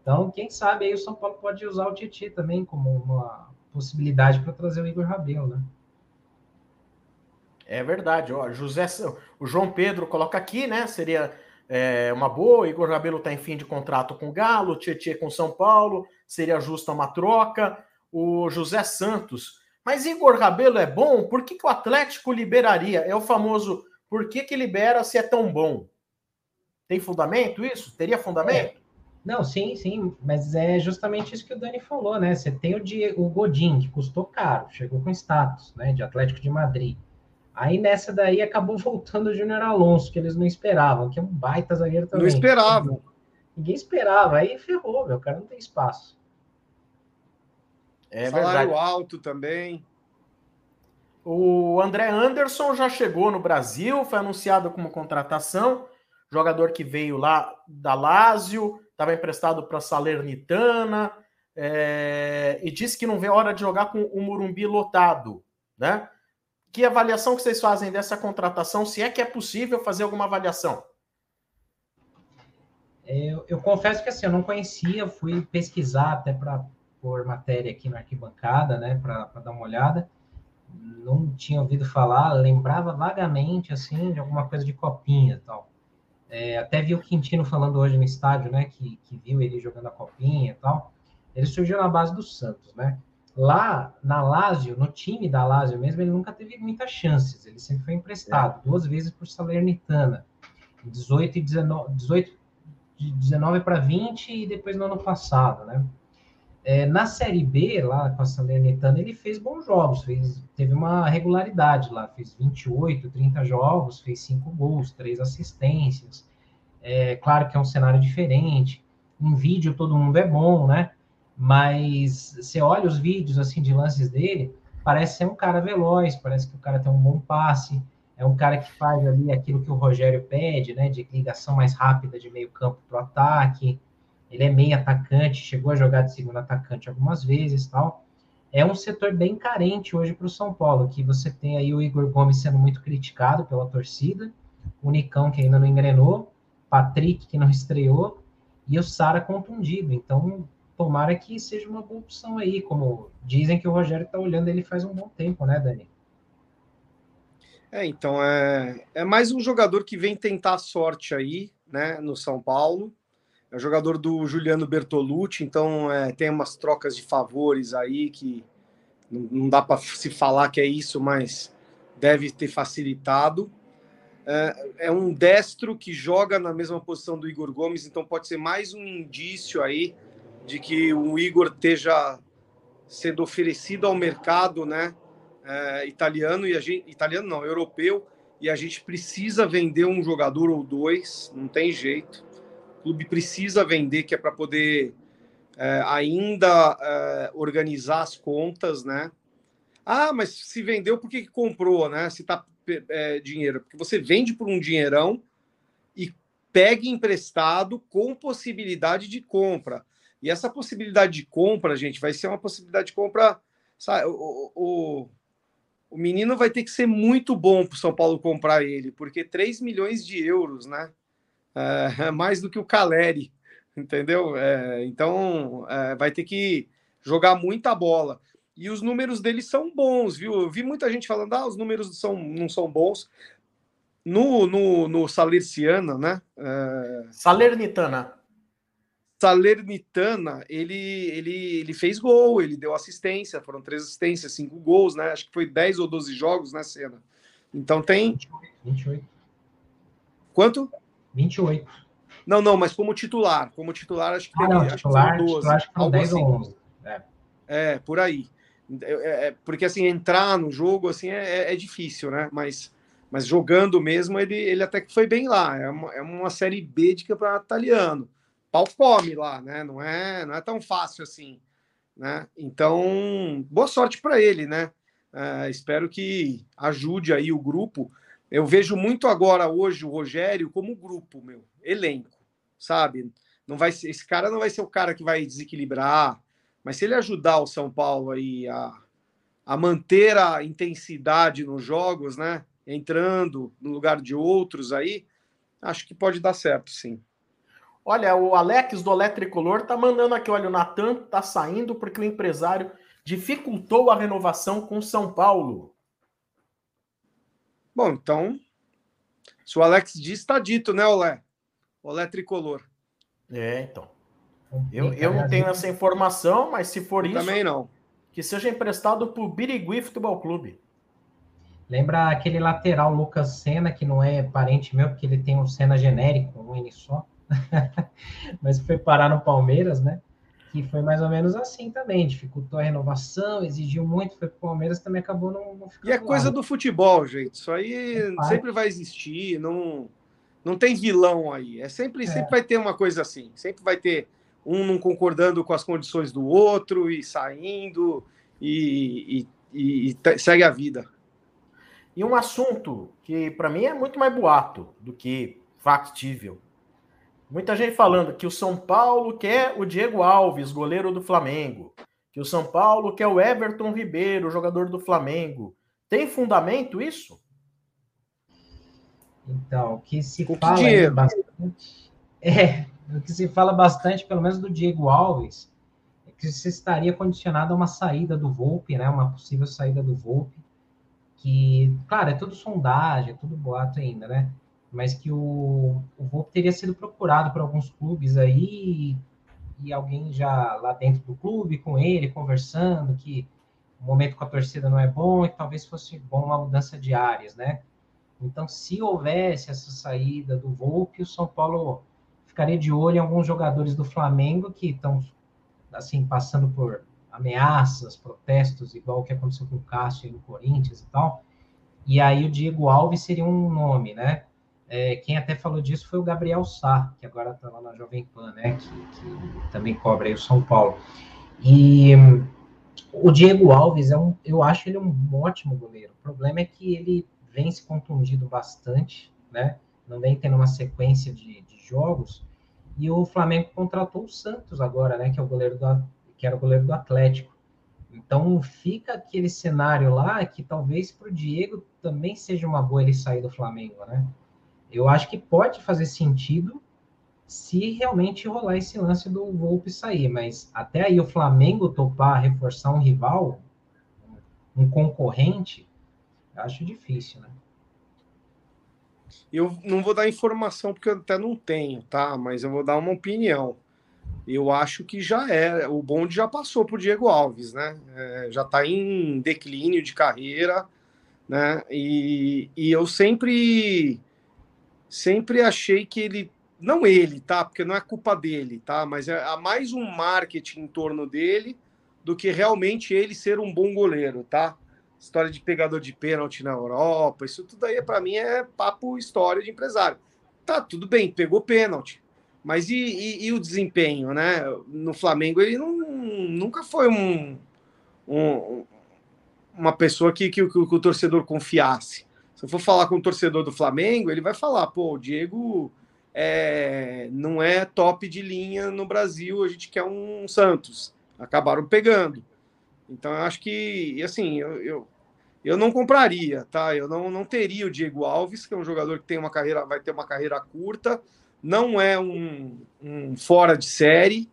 Então, quem sabe aí o São Paulo pode usar o Tietchan também como uma possibilidade para trazer o Igor Rabelo, né? É verdade, ó, José, o João Pedro coloca aqui, né? Seria é, uma boa. Igor Rabelo está em fim de contrato com o Galo, Tietchan com São Paulo, seria justa uma troca. O José Santos, mas Igor Rabelo é bom? Por que, que o Atlético liberaria? É o famoso por que, que libera se é tão bom? Tem fundamento isso? Teria fundamento? É. Não, sim, sim, mas é justamente isso que o Dani falou, né? Você tem o, Diego, o Godin, que custou caro, chegou com status, né, de Atlético de Madrid. Aí nessa daí acabou voltando o Júnior Alonso, que eles não esperavam, que é um baita zagueiro também. Não esperavam. Ninguém esperava, aí ferrou, meu, o cara não tem espaço. É Salário verdade. alto também. O André Anderson já chegou no Brasil, foi anunciado como contratação, jogador que veio lá da Lazio, estava emprestado para a Salernitana, é, e disse que não vê hora de jogar com o Murumbi lotado, né? Que avaliação que vocês fazem dessa contratação? Se é que é possível fazer alguma avaliação? Eu, eu confesso que assim, eu não conhecia, fui pesquisar até para por matéria aqui na arquibancada, né, para dar uma olhada não tinha ouvido falar, lembrava vagamente, assim, de alguma coisa de copinha e tal. É, até vi o Quintino falando hoje no estádio, né, que, que viu ele jogando a copinha e tal. Ele surgiu na base do Santos, né? Lá na Lazio, no time da Lazio mesmo, ele nunca teve muitas chances. Ele sempre foi emprestado, é. duas vezes por Salernitana. 18 e 19, 18 de 19 para 20 e depois no ano passado, né? É, na Série B, lá com a Salernitana, ele fez bons jogos, fez, teve uma regularidade lá, fez 28, 30 jogos, fez 5 gols, 3 assistências. É claro que é um cenário diferente. Em vídeo todo mundo é bom, né? Mas você olha os vídeos assim de lances dele, parece ser um cara veloz, parece que o cara tem um bom passe, é um cara que faz ali aquilo que o Rogério pede, né? De ligação mais rápida de meio campo para o ataque ele é meio atacante, chegou a jogar de segundo atacante algumas vezes, tal. É um setor bem carente hoje para o São Paulo, que você tem aí o Igor Gomes sendo muito criticado pela torcida, o Nicão que ainda não engrenou, Patrick que não estreou e o Sara contundido. Então, tomara que seja uma boa opção aí, como dizem que o Rogério está olhando ele faz um bom tempo, né, Dani? É, então é, é mais um jogador que vem tentar a sorte aí, né, no São Paulo é jogador do Juliano Bertolucci, então é, tem umas trocas de favores aí que não, não dá para se falar que é isso, mas deve ter facilitado. é, é, um destro que joga na mesma posição do Igor Gomes, então pode ser mais um indício aí de que o Igor esteja sendo oferecido ao mercado, né? É, italiano e a gente, italiano não, europeu, e a gente precisa vender um jogador ou dois, não tem jeito. O clube precisa vender, que é para poder é, ainda é, organizar as contas, né? Ah, mas se vendeu, por que, comprou, né? Se tá é, dinheiro, porque você vende por um dinheirão e pega emprestado com possibilidade de compra. E essa possibilidade de compra, gente, vai ser uma possibilidade de compra. Sabe, o, o, o menino vai ter que ser muito bom para o São Paulo comprar ele, porque 3 milhões de euros, né? É, é mais do que o Caleri, entendeu? É, então é, vai ter que jogar muita bola. E os números dele são bons, viu? Eu vi muita gente falando, ah, os números são, não são bons. No, no, no Salernitana, né? É... Salernitana. Salernitana, ele, ele, ele fez gol, ele deu assistência, foram três assistências, cinco gols, né? Acho que foi 10 ou 12 jogos, né, Cena? Então tem. 28. Quanto? 28. Não, não, mas como titular. Como titular, acho que ah, teve, não, titular, 12. Titular, acho que foram 10 assim. ou 11. É. é, por aí. É, é, é, porque assim, entrar no jogo assim é, é, é, difícil, né? Mas, mas jogando mesmo, ele, ele até que foi bem lá. É uma, é uma série B de campeonato italiano pau come lá, né? Não é, não é tão fácil assim, né? Então, boa sorte para ele, né? Uh, espero que ajude aí o grupo. Eu vejo muito agora hoje o Rogério como grupo, meu, elenco, sabe? Não vai ser, esse cara não vai ser o cara que vai desequilibrar, mas se ele ajudar o São Paulo aí a, a manter a intensidade nos jogos, né? Entrando no lugar de outros aí, acho que pode dar certo, sim. Olha, o Alex do Olé Tricolor tá mandando aqui, olha, o Natan tá saindo porque o empresário dificultou a renovação com São Paulo. Bom, então, se o Alex diz, está dito, né, Olé? Olé Tricolor. É, então. Eu, eu não tenho essa informação, mas se for eu isso. Também não. Que seja emprestado para o Birigui Futebol Clube. Lembra aquele lateral Lucas Senna, que não é parente meu, porque ele tem um Senna genérico, um N só. mas foi parar no Palmeiras, né? Que foi mais ou menos assim também, dificultou a renovação, exigiu muito, foi pro Palmeiras, também acabou não, não ficando. E é coisa do futebol, gente. Isso aí é sempre vai existir, não, não tem vilão aí. É sempre, é. sempre vai ter uma coisa assim, sempre vai ter um não concordando com as condições do outro e saindo e, e, e, e segue a vida. E um assunto que para mim é muito mais boato do que factível Muita gente falando que o São Paulo quer o Diego Alves, goleiro do Flamengo. Que o São Paulo quer o Everton Ribeiro, jogador do Flamengo. Tem fundamento isso? Então, o que se Com fala que bastante. É, o que se fala bastante, pelo menos do Diego Alves, é que se estaria condicionado a uma saída do Volpe, né? Uma possível saída do Volpe. Que, claro, é tudo sondagem, é tudo boato ainda, né? Mas que o, o Volpe teria sido procurado por alguns clubes aí e alguém já lá dentro do clube com ele conversando que o momento com a torcida não é bom e talvez fosse bom uma mudança de áreas, né? Então, se houvesse essa saída do Volpe, o São Paulo ficaria de olho em alguns jogadores do Flamengo que estão assim passando por ameaças, protestos, igual o que aconteceu com o Cássio no Corinthians e tal. E aí o Diego Alves seria um nome, né? É, quem até falou disso foi o Gabriel Sá, que agora está lá na Jovem Pan, né? Que, que também cobra aí o São Paulo. E um, o Diego Alves, é um, eu acho ele um ótimo goleiro. O problema é que ele vem se contundido bastante, né? Não vem tendo uma sequência de, de jogos. E o Flamengo contratou o Santos agora, né? Que é o goleiro do, que era o goleiro do Atlético. Então fica aquele cenário lá que talvez para o Diego também seja uma boa ele sair do Flamengo, né? Eu acho que pode fazer sentido se realmente rolar esse lance do Volpe sair, mas até aí o Flamengo topar reforçar um rival, um concorrente, acho difícil, né? Eu não vou dar informação porque eu até não tenho, tá? Mas eu vou dar uma opinião. Eu acho que já é, o bonde já passou por Diego Alves, né? É, já está em declínio de carreira, né? E, e eu sempre sempre achei que ele, não ele, tá? Porque não é culpa dele, tá? Mas é, há mais um marketing em torno dele do que realmente ele ser um bom goleiro, tá? História de pegador de pênalti na Europa, isso tudo aí para mim é papo história de empresário. Tá, tudo bem, pegou pênalti. Mas e, e, e o desempenho, né? No Flamengo ele não, nunca foi um, um uma pessoa que, que, que, o torcedor confiasse. Se eu for falar com o torcedor do Flamengo, ele vai falar: pô, o Diego é, não é top de linha no Brasil, a gente quer um Santos. Acabaram pegando. Então, eu acho que, assim, eu, eu, eu não compraria, tá? Eu não, não teria o Diego Alves, que é um jogador que tem uma carreira, vai ter uma carreira curta, não é um, um fora de série,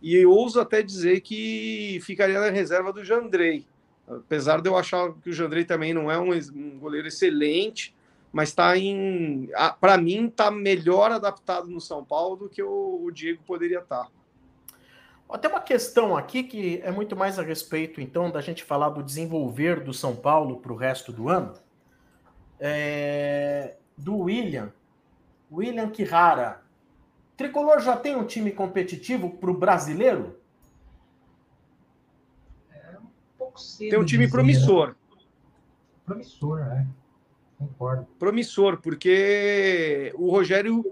e eu ouso até dizer que ficaria na reserva do Jandrei. Apesar de eu achar que o Jandrei também não é um, um goleiro excelente, mas está em. Para mim, está melhor adaptado no São Paulo do que o, o Diego poderia estar. Tá. Tem uma questão aqui que é muito mais a respeito, então, da gente falar do desenvolver do São Paulo para o resto do ano. É... Do William. William Quirara. Tricolor já tem um time competitivo para o brasileiro? Pouco cedo. Tem um time dizer, promissor. Né? Promissor, é. Concordo. Promissor, porque o Rogério.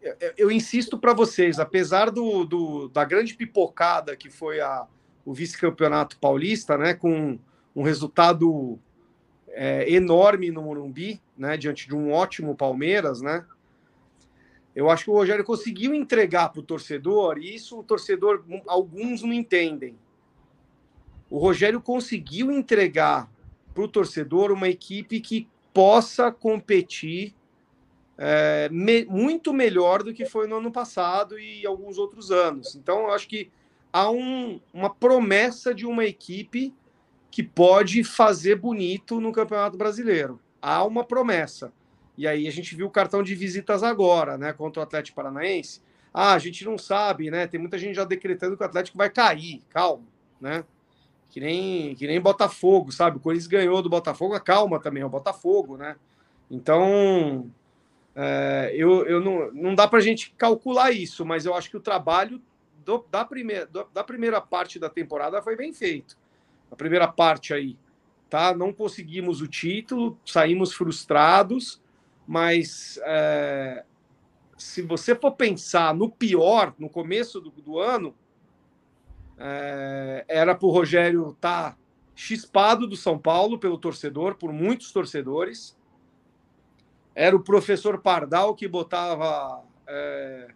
Eu, eu insisto para vocês, apesar do, do, da grande pipocada que foi a, o vice-campeonato paulista, né, com um resultado é, enorme no Morumbi, né, diante de um ótimo Palmeiras, né, eu acho que o Rogério conseguiu entregar para o torcedor, e isso o torcedor, alguns não entendem o Rogério conseguiu entregar para o torcedor uma equipe que possa competir é, me, muito melhor do que foi no ano passado e alguns outros anos. Então, eu acho que há um, uma promessa de uma equipe que pode fazer bonito no Campeonato Brasileiro. Há uma promessa. E aí a gente viu o cartão de visitas agora, né, contra o Atlético Paranaense. Ah, a gente não sabe, né? Tem muita gente já decretando que o Atlético vai cair. Calma, né? Que nem, que nem Botafogo, sabe? O Corinthians ganhou do Botafogo, a calma também, é o Botafogo, né? Então, é, eu, eu não, não dá para a gente calcular isso, mas eu acho que o trabalho do, da, primeira, do, da primeira parte da temporada foi bem feito. A primeira parte aí, tá? Não conseguimos o título, saímos frustrados, mas é, se você for pensar no pior, no começo do, do ano, é, era para o Rogério estar tá chispado do São Paulo pelo torcedor, por muitos torcedores. Era o professor Pardal que botava é,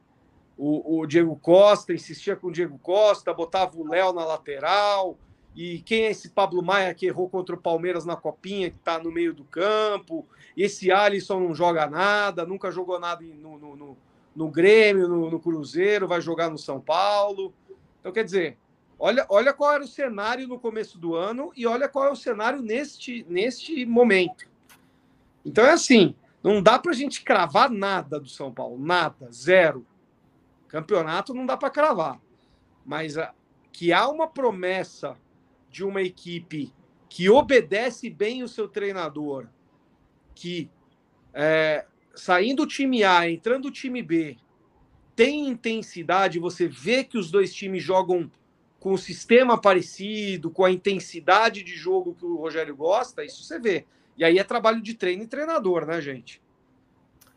o, o, Diego Costa, insistia com o Diego Costa, botava o Léo na lateral. E quem é esse Pablo Maia que errou contra o Palmeiras na copinha, que está no meio do campo? Esse Alisson não joga nada, nunca jogou nada no, no, no, no Grêmio, no, no Cruzeiro, vai jogar no São Paulo. Então, quer dizer, Olha, olha qual era o cenário no começo do ano e olha qual é o cenário neste, neste momento. Então é assim, não dá para a gente cravar nada do São Paulo, nada, zero. Campeonato não dá para cravar, mas a, que há uma promessa de uma equipe que obedece bem o seu treinador, que é, saindo o time A, entrando o time B, tem intensidade, você vê que os dois times jogam com o sistema parecido, com a intensidade de jogo que o Rogério gosta, isso você vê. E aí é trabalho de treino e treinador, né, gente?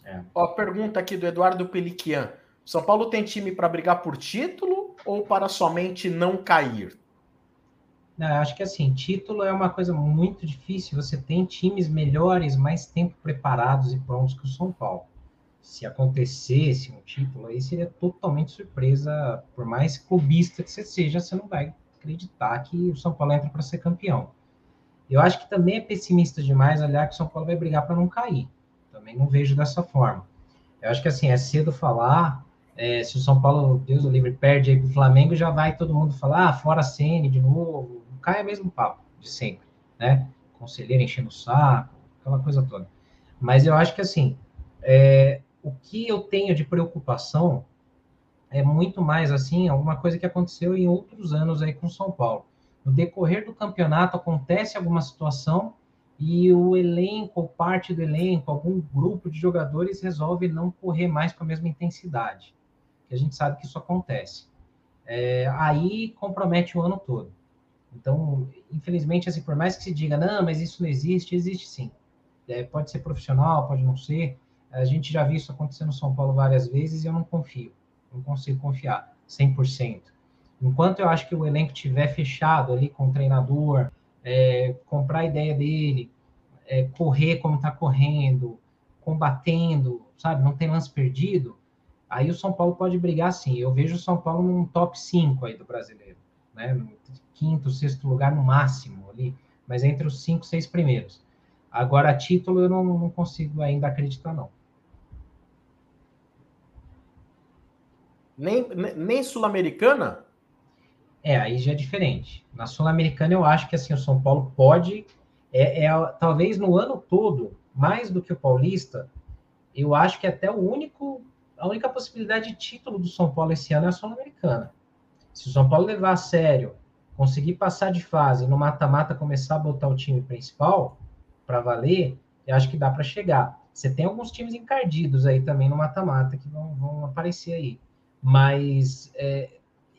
É. Ó, pergunta aqui do Eduardo Peliquian. São Paulo tem time para brigar por título ou para somente não cair? Não, acho que assim, título é uma coisa muito difícil. Você tem times melhores, mais tempo preparados e prontos que o São Paulo se acontecesse um título aí, seria totalmente surpresa. Por mais clubista que você seja, você não vai acreditar que o São Paulo entra para ser campeão. Eu acho que também é pessimista demais olhar que o São Paulo vai brigar para não cair. Também não vejo dessa forma. Eu acho que assim, é cedo falar. É, se o São Paulo, Deus o livre, perde aí pro Flamengo, já vai todo mundo falar, ah, fora a CN de novo. Cai é mesmo papo de sempre, né? Conselheiro enchendo o saco, aquela coisa toda. Mas eu acho que assim, é, o que eu tenho de preocupação é muito mais assim, alguma coisa que aconteceu em outros anos aí com São Paulo. No decorrer do campeonato acontece alguma situação e o elenco, parte do elenco, algum grupo de jogadores resolve não correr mais com a mesma intensidade. Que a gente sabe que isso acontece. É, aí compromete o ano todo. Então, infelizmente, assim, por mais que se diga, não, mas isso não existe, existe sim. É, pode ser profissional, pode não ser. A gente já viu isso acontecer no São Paulo várias vezes e eu não confio. Não consigo confiar 100%. Enquanto eu acho que o elenco tiver fechado ali com o treinador, é, comprar a ideia dele, é, correr como está correndo, combatendo, sabe? Não tem lance perdido. Aí o São Paulo pode brigar sim. Eu vejo o São Paulo num top 5 aí do brasileiro, né? No quinto, sexto lugar no máximo ali, mas entre os cinco, seis primeiros. Agora, título eu não, não consigo ainda acreditar, não. Nem, nem Sul-Americana? É, aí já é diferente. Na Sul-Americana, eu acho que assim, o São Paulo pode, é, é, talvez no ano todo, mais do que o Paulista, eu acho que até o único, a única possibilidade de título do São Paulo esse ano é a Sul-Americana. Se o São Paulo levar a sério, conseguir passar de fase no mata-mata, começar a botar o time principal para valer, eu acho que dá para chegar. Você tem alguns times encardidos aí também no mata-mata que vão, vão aparecer aí. Mas é,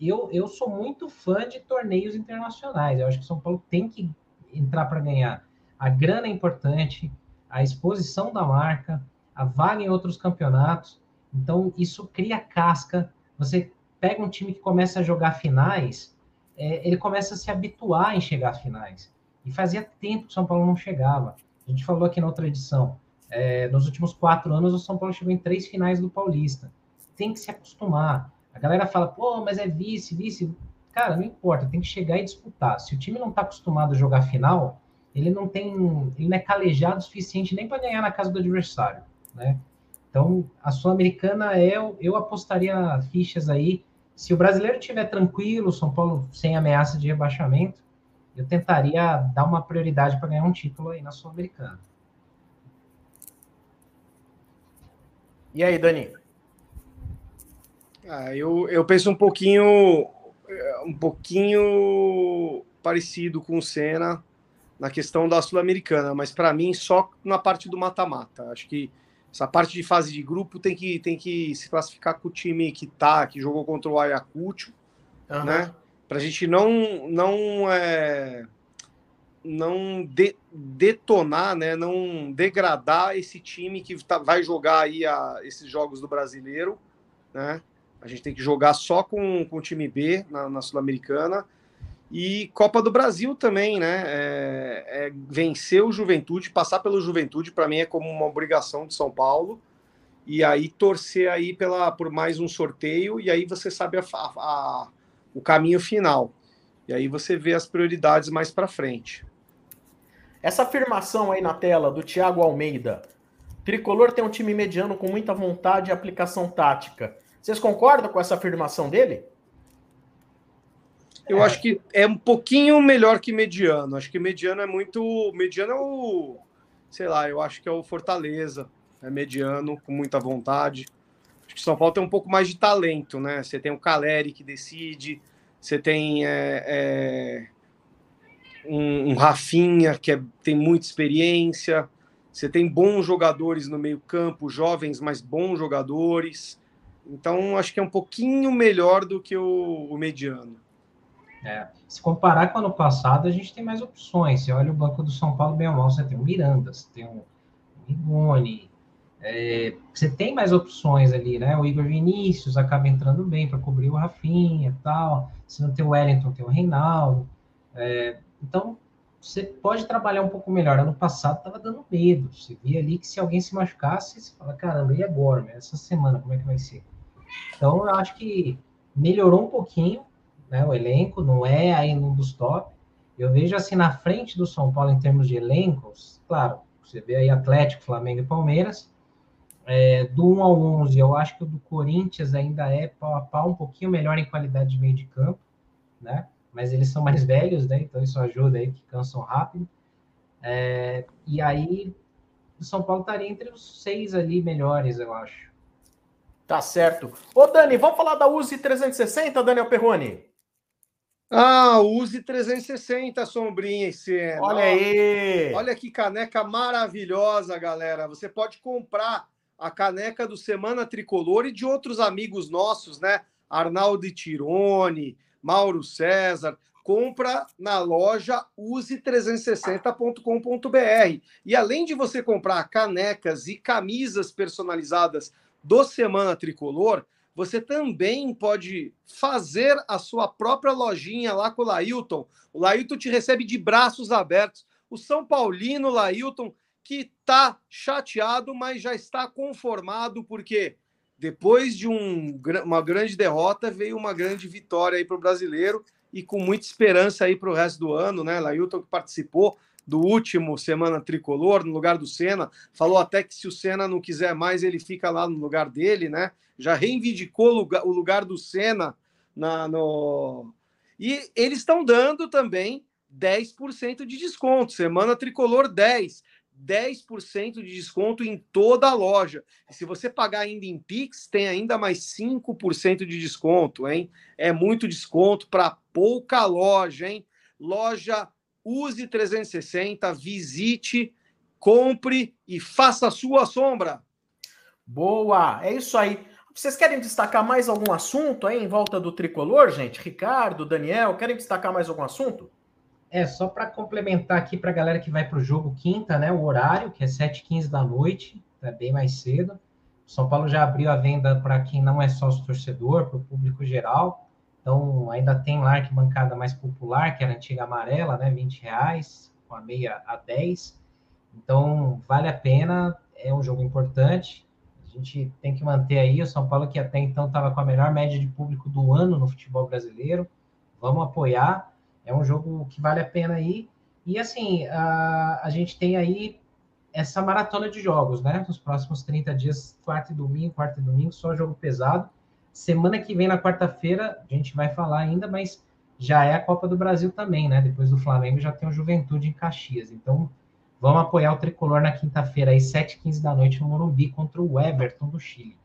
eu, eu sou muito fã de torneios internacionais. Eu acho que São Paulo tem que entrar para ganhar. A grana é importante, a exposição da marca, a vaga em outros campeonatos. Então, isso cria casca. Você pega um time que começa a jogar finais, é, ele começa a se habituar em chegar a finais. E fazia tempo que o São Paulo não chegava. A gente falou aqui na outra edição. É, nos últimos quatro anos, o São Paulo chegou em três finais do Paulista. Tem que se acostumar. A galera fala, pô, mas é vice, vice. Cara, não importa, tem que chegar e disputar. Se o time não está acostumado a jogar final, ele não tem, ele não é calejado o suficiente nem para ganhar na casa do adversário, né? Então, a Sul-Americana é, eu apostaria fichas aí. Se o brasileiro estiver tranquilo, São Paulo sem ameaça de rebaixamento, eu tentaria dar uma prioridade para ganhar um título aí na Sul-Americana. E aí, Dani? Ah, eu, eu penso um pouquinho um pouquinho parecido com o Senna na questão da Sul-Americana, mas para mim só na parte do mata-mata. Acho que essa parte de fase de grupo tem que, tem que se classificar com o time que tá, que jogou contra o Ayacucho, uhum. né? Para a gente não não é, não de, detonar, né? Não degradar esse time que tá, vai jogar aí a, esses jogos do Brasileiro, né? A gente tem que jogar só com, com o time B na, na Sul-Americana. E Copa do Brasil também, né? É, é vencer o Juventude, passar pelo Juventude, para mim é como uma obrigação de São Paulo. E aí torcer aí pela, por mais um sorteio, e aí você sabe a, a, a, o caminho final. E aí você vê as prioridades mais para frente. Essa afirmação aí na tela do Thiago Almeida. Tricolor tem um time mediano com muita vontade e aplicação tática. Vocês concordam com essa afirmação dele? Eu é. acho que é um pouquinho melhor que mediano. Acho que mediano é muito. Mediano é o. Sei lá, eu acho que é o Fortaleza. É mediano, com muita vontade. Acho que São Paulo tem um pouco mais de talento, né? Você tem o Caleri que decide, você tem é, é, um, um Rafinha que é, tem muita experiência, você tem bons jogadores no meio-campo, jovens, mas bons jogadores. Então, acho que é um pouquinho melhor do que o, o mediano. É. Se comparar com o ano passado, a gente tem mais opções. Você olha o banco do São Paulo, bem ou mal, você tem o Miranda, você tem o Rigoni, é, você tem mais opções ali, né? O Igor Vinícius acaba entrando bem para cobrir o Rafinha e tal. Se não tem o Wellington, tem o Reinaldo. É, então, você pode trabalhar um pouco melhor. Ano passado estava dando medo. Você via ali que se alguém se machucasse, você fala, caramba, e agora? Essa semana, como é que vai ser? Então, eu acho que melhorou um pouquinho né, o elenco, não é aí um dos top. Eu vejo assim na frente do São Paulo em termos de elencos, claro, você vê aí Atlético, Flamengo e Palmeiras. É, do 1 ao 11, eu acho que o do Corinthians ainda é pau a pau, um pouquinho melhor em qualidade de meio de campo, né? Mas eles são mais velhos, né? Então isso ajuda aí, que cansam rápido. É, e aí, o São Paulo estaria entre os seis ali melhores, eu acho. Tá certo. Ô, Dani, vamos falar da Uzi 360, Daniel Perrone? Ah, use 360, sombrinha e cena. Olha aí! Olha que caneca maravilhosa, galera. Você pode comprar a caneca do Semana Tricolor e de outros amigos nossos, né? Arnaldo Tirone, Mauro César. Compra na loja use360.com.br. E além de você comprar canecas e camisas personalizadas do Semana Tricolor, você também pode fazer a sua própria lojinha lá com o Lailton. O Lailton te recebe de braços abertos. O São Paulino Lailton, que está chateado, mas já está conformado, porque depois de um, uma grande derrota, veio uma grande vitória aí para o brasileiro e com muita esperança aí para o resto do ano, né? Lailton que participou do último Semana Tricolor, no lugar do Senna, falou até que se o Senna não quiser mais, ele fica lá no lugar dele, né? já reivindicou o lugar do Senna na, no... E eles estão dando também 10% de desconto. Semana Tricolor 10. 10% de desconto em toda a loja. E se você pagar ainda em Pix, tem ainda mais 5% de desconto, hein? É muito desconto para pouca loja, hein? Loja Use 360, visite, compre e faça a sua sombra. Boa! É isso aí. Vocês querem destacar mais algum assunto aí em volta do tricolor, gente? Ricardo, Daniel, querem destacar mais algum assunto? É, só para complementar aqui para a galera que vai para o jogo quinta, né? O horário, que é 7h15 da noite, é bem mais cedo. O São Paulo já abriu a venda para quem não é sócio torcedor, para o público geral. Então, ainda tem lá a bancada mais popular, que era a antiga amarela, né? 20 reais, com a meia a 10. Então, vale a pena, é um jogo importante gente tem que manter aí o São Paulo, que até então estava com a melhor média de público do ano no futebol brasileiro. Vamos apoiar. É um jogo que vale a pena aí. E assim, a, a gente tem aí essa maratona de jogos, né? Nos próximos 30 dias, quarta e domingo, quarta e domingo, só jogo pesado. Semana que vem, na quarta-feira, a gente vai falar ainda, mas já é a Copa do Brasil também, né? Depois do Flamengo já tem o Juventude em Caxias. Então, Vamos apoiar o Tricolor na quinta-feira, às 7h15 da noite, no Morumbi, contra o Everton do Chile.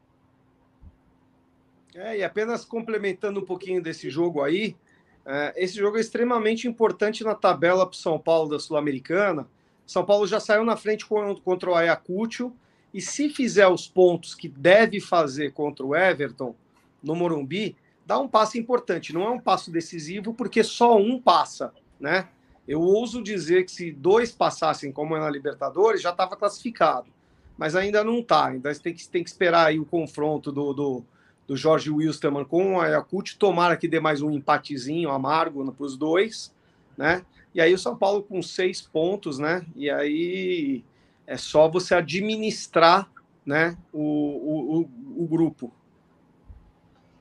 É, e apenas complementando um pouquinho desse jogo aí, é, esse jogo é extremamente importante na tabela para o São Paulo da Sul-Americana. São Paulo já saiu na frente contra o Ayacucho, e se fizer os pontos que deve fazer contra o Everton no Morumbi, dá um passo importante. Não é um passo decisivo, porque só um passa, né? Eu ouso dizer que se dois passassem como é na Libertadores, já estava classificado. Mas ainda não está. Ainda tem que, tem que esperar aí o confronto do, do, do Jorge Wilstermann com o Ayacucho. Tomara que dê mais um empatezinho amargo para os dois, né? E aí o São Paulo com seis pontos, né? E aí é só você administrar né, o, o, o, o grupo.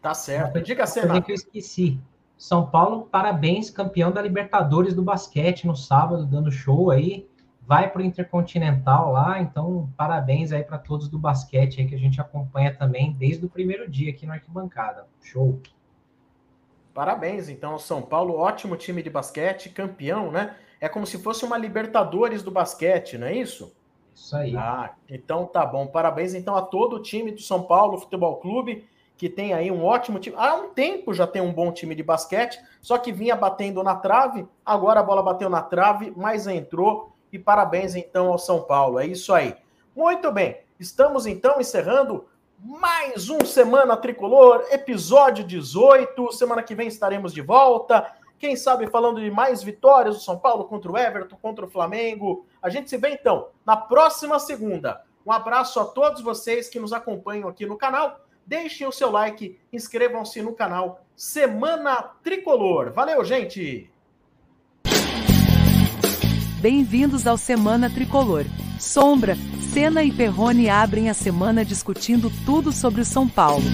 Tá certo. Diga, Senna. que eu esqueci. São Paulo, parabéns, campeão da Libertadores do basquete no sábado, dando show aí. Vai para o Intercontinental lá, então parabéns aí para todos do basquete aí que a gente acompanha também desde o primeiro dia aqui no Arquibancada. Show. Parabéns, então, São Paulo, ótimo time de basquete, campeão, né? É como se fosse uma Libertadores do basquete, não é isso? Isso aí. Ah, então tá bom. Parabéns então a todo o time do São Paulo Futebol Clube que tem aí um ótimo time. Há um tempo já tem um bom time de basquete, só que vinha batendo na trave, agora a bola bateu na trave, mas entrou. E parabéns então ao São Paulo. É isso aí. Muito bem. Estamos então encerrando mais um Semana Tricolor, episódio 18. Semana que vem estaremos de volta. Quem sabe falando de mais vitórias do São Paulo contra o Everton, contra o Flamengo. A gente se vê então na próxima segunda. Um abraço a todos vocês que nos acompanham aqui no canal deixem o seu like, inscrevam-se no canal Semana Tricolor. Valeu, gente! Bem-vindos ao Semana Tricolor. Sombra, Senna e Perrone abrem a semana discutindo tudo sobre o São Paulo.